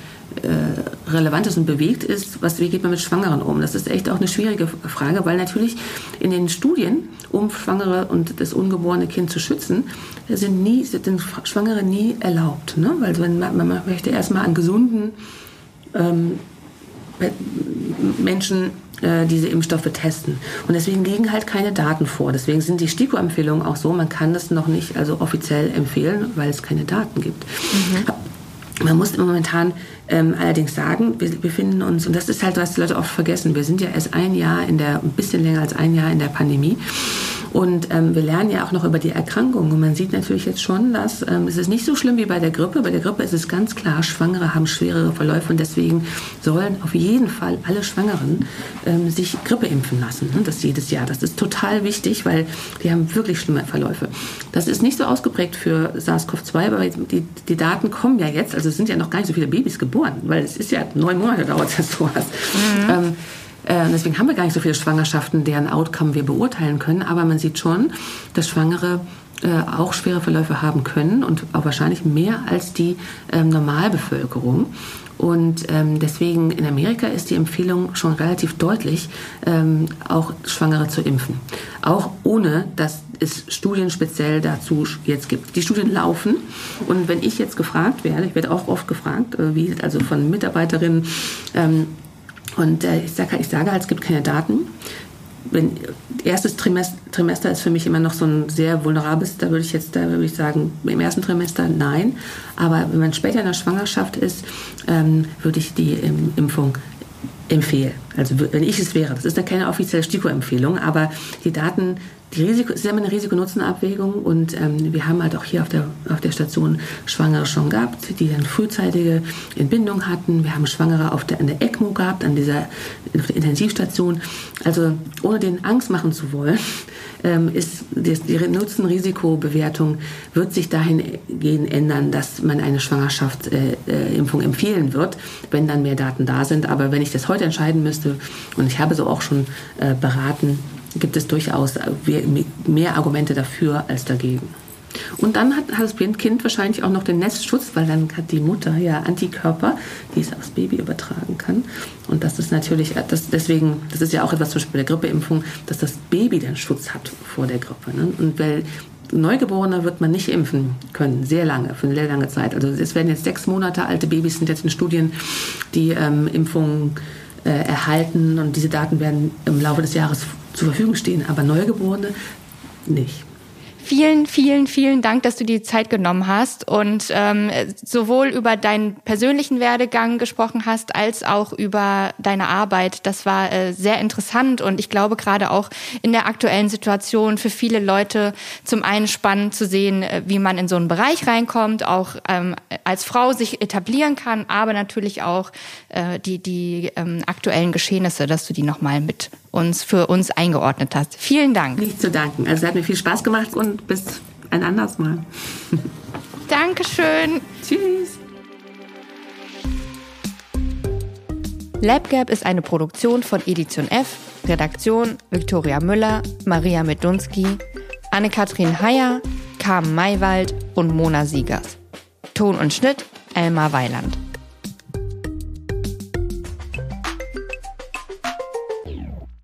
äh, relevant ist und bewegt ist, was, wie geht man mit Schwangeren um? Das ist echt auch eine schwierige Frage, weil natürlich in den Studien, um Schwangere und das ungeborene Kind zu schützen, sind, nie, sind Schwangere nie erlaubt. Ne? Weil wenn man, man möchte erstmal an gesunden ähm, Menschen äh, diese Impfstoffe testen. Und deswegen liegen halt keine Daten vor. Deswegen sind die STIKO-Empfehlungen auch so, man kann das noch nicht also offiziell empfehlen, weil es keine Daten gibt. Mhm. Man muss momentan ähm, allerdings sagen, wir befinden uns, und das ist halt, was die Leute oft vergessen, wir sind ja erst ein Jahr in der, ein bisschen länger als ein Jahr in der Pandemie. Und ähm, wir lernen ja auch noch über die Erkrankung. Und man sieht natürlich jetzt schon, dass ähm, es ist nicht so schlimm wie bei der Grippe. Bei der Grippe ist es ganz klar, Schwangere haben schwerere Verläufe und deswegen sollen auf jeden Fall alle Schwangeren ähm, sich Grippe impfen lassen. Ne? Das jedes Jahr. Das ist total wichtig, weil die haben wirklich schlimme Verläufe. Das ist nicht so ausgeprägt für SARS-CoV-2, aber die, die Daten kommen ja jetzt. Also es sind ja noch gar nicht so viele Babys geboren, weil es ist ja neun Monate dauert das sowas. Mhm. Äh, deswegen haben wir gar nicht so viele Schwangerschaften, deren Outcome wir beurteilen können. Aber man sieht schon, dass Schwangere äh, auch schwere Verläufe haben können und auch wahrscheinlich mehr als die ähm, Normalbevölkerung. Und ähm, deswegen in Amerika ist die Empfehlung schon relativ deutlich, ähm, auch Schwangere zu impfen. Auch ohne, dass es Studien speziell dazu jetzt gibt. Die Studien laufen und wenn ich jetzt gefragt werde, ich werde auch oft gefragt, äh, wie also von Mitarbeiterinnen, und äh, ich, sage, ich sage halt, es gibt keine Daten. Wenn, erstes Trimester, Trimester ist für mich immer noch so ein sehr vulnerables, da würde ich jetzt, da würde ich sagen, im ersten Trimester nein. Aber wenn man später in der Schwangerschaft ist, ähm, würde ich die Impfung empfehlen. Also wenn ich es wäre. Das ist ja keine offizielle STIKO-Empfehlung, aber die Daten die Risiko, es ist immer eine Risiko-Nutzen-Abwägung und ähm, wir haben halt auch hier auf der, auf der Station Schwangere schon gehabt, die dann frühzeitige Entbindung hatten. Wir haben Schwangere auf der, an der ECMO gehabt, an dieser Intensivstation. Also ohne den Angst machen zu wollen, ähm, ist die, die Nutzen-Risiko-Bewertung wird sich dahingehend ändern, dass man eine Schwangerschaftsimpfung äh, äh, empfehlen wird, wenn dann mehr Daten da sind. Aber wenn ich das heute entscheiden müsste, und ich habe so auch schon äh, beraten, gibt es durchaus mehr Argumente dafür als dagegen. Und dann hat, hat das Kind wahrscheinlich auch noch den Nestschutz, weil dann hat die Mutter ja Antikörper, die es aufs Baby übertragen kann. Und das ist natürlich, das, deswegen, das ist ja auch etwas zum Beispiel bei der Grippeimpfung, dass das Baby den Schutz hat vor der Grippe. Ne? Und weil Neugeborene wird man nicht impfen können, sehr lange, für eine sehr lange Zeit. Also es werden jetzt sechs Monate alte Babys sind jetzt in Studien, die ähm, Impfungen äh, erhalten und diese Daten werden im Laufe des Jahres zur Verfügung stehen, aber Neugeborene nicht. Vielen, vielen, vielen Dank, dass du die Zeit genommen hast und ähm, sowohl über deinen persönlichen Werdegang gesprochen hast, als auch über deine Arbeit. Das war äh, sehr interessant und ich glaube gerade auch in der aktuellen Situation für viele Leute zum einen spannend zu sehen, äh, wie man in so einen Bereich reinkommt, auch ähm, als Frau sich etablieren kann, aber natürlich auch äh, die, die ähm, aktuellen Geschehnisse, dass du die nochmal mit uns für uns eingeordnet hast. Vielen Dank. Nicht zu danken. Also es hat mir viel Spaß gemacht und bis ein anderes Mal. Dankeschön. Tschüss. LabGap ist eine Produktion von Edition F, Redaktion Viktoria Müller, Maria Medunski, Anne-Kathrin Heyer, Carmen Maywald und Mona Siegers. Ton und Schnitt Elmar Weiland.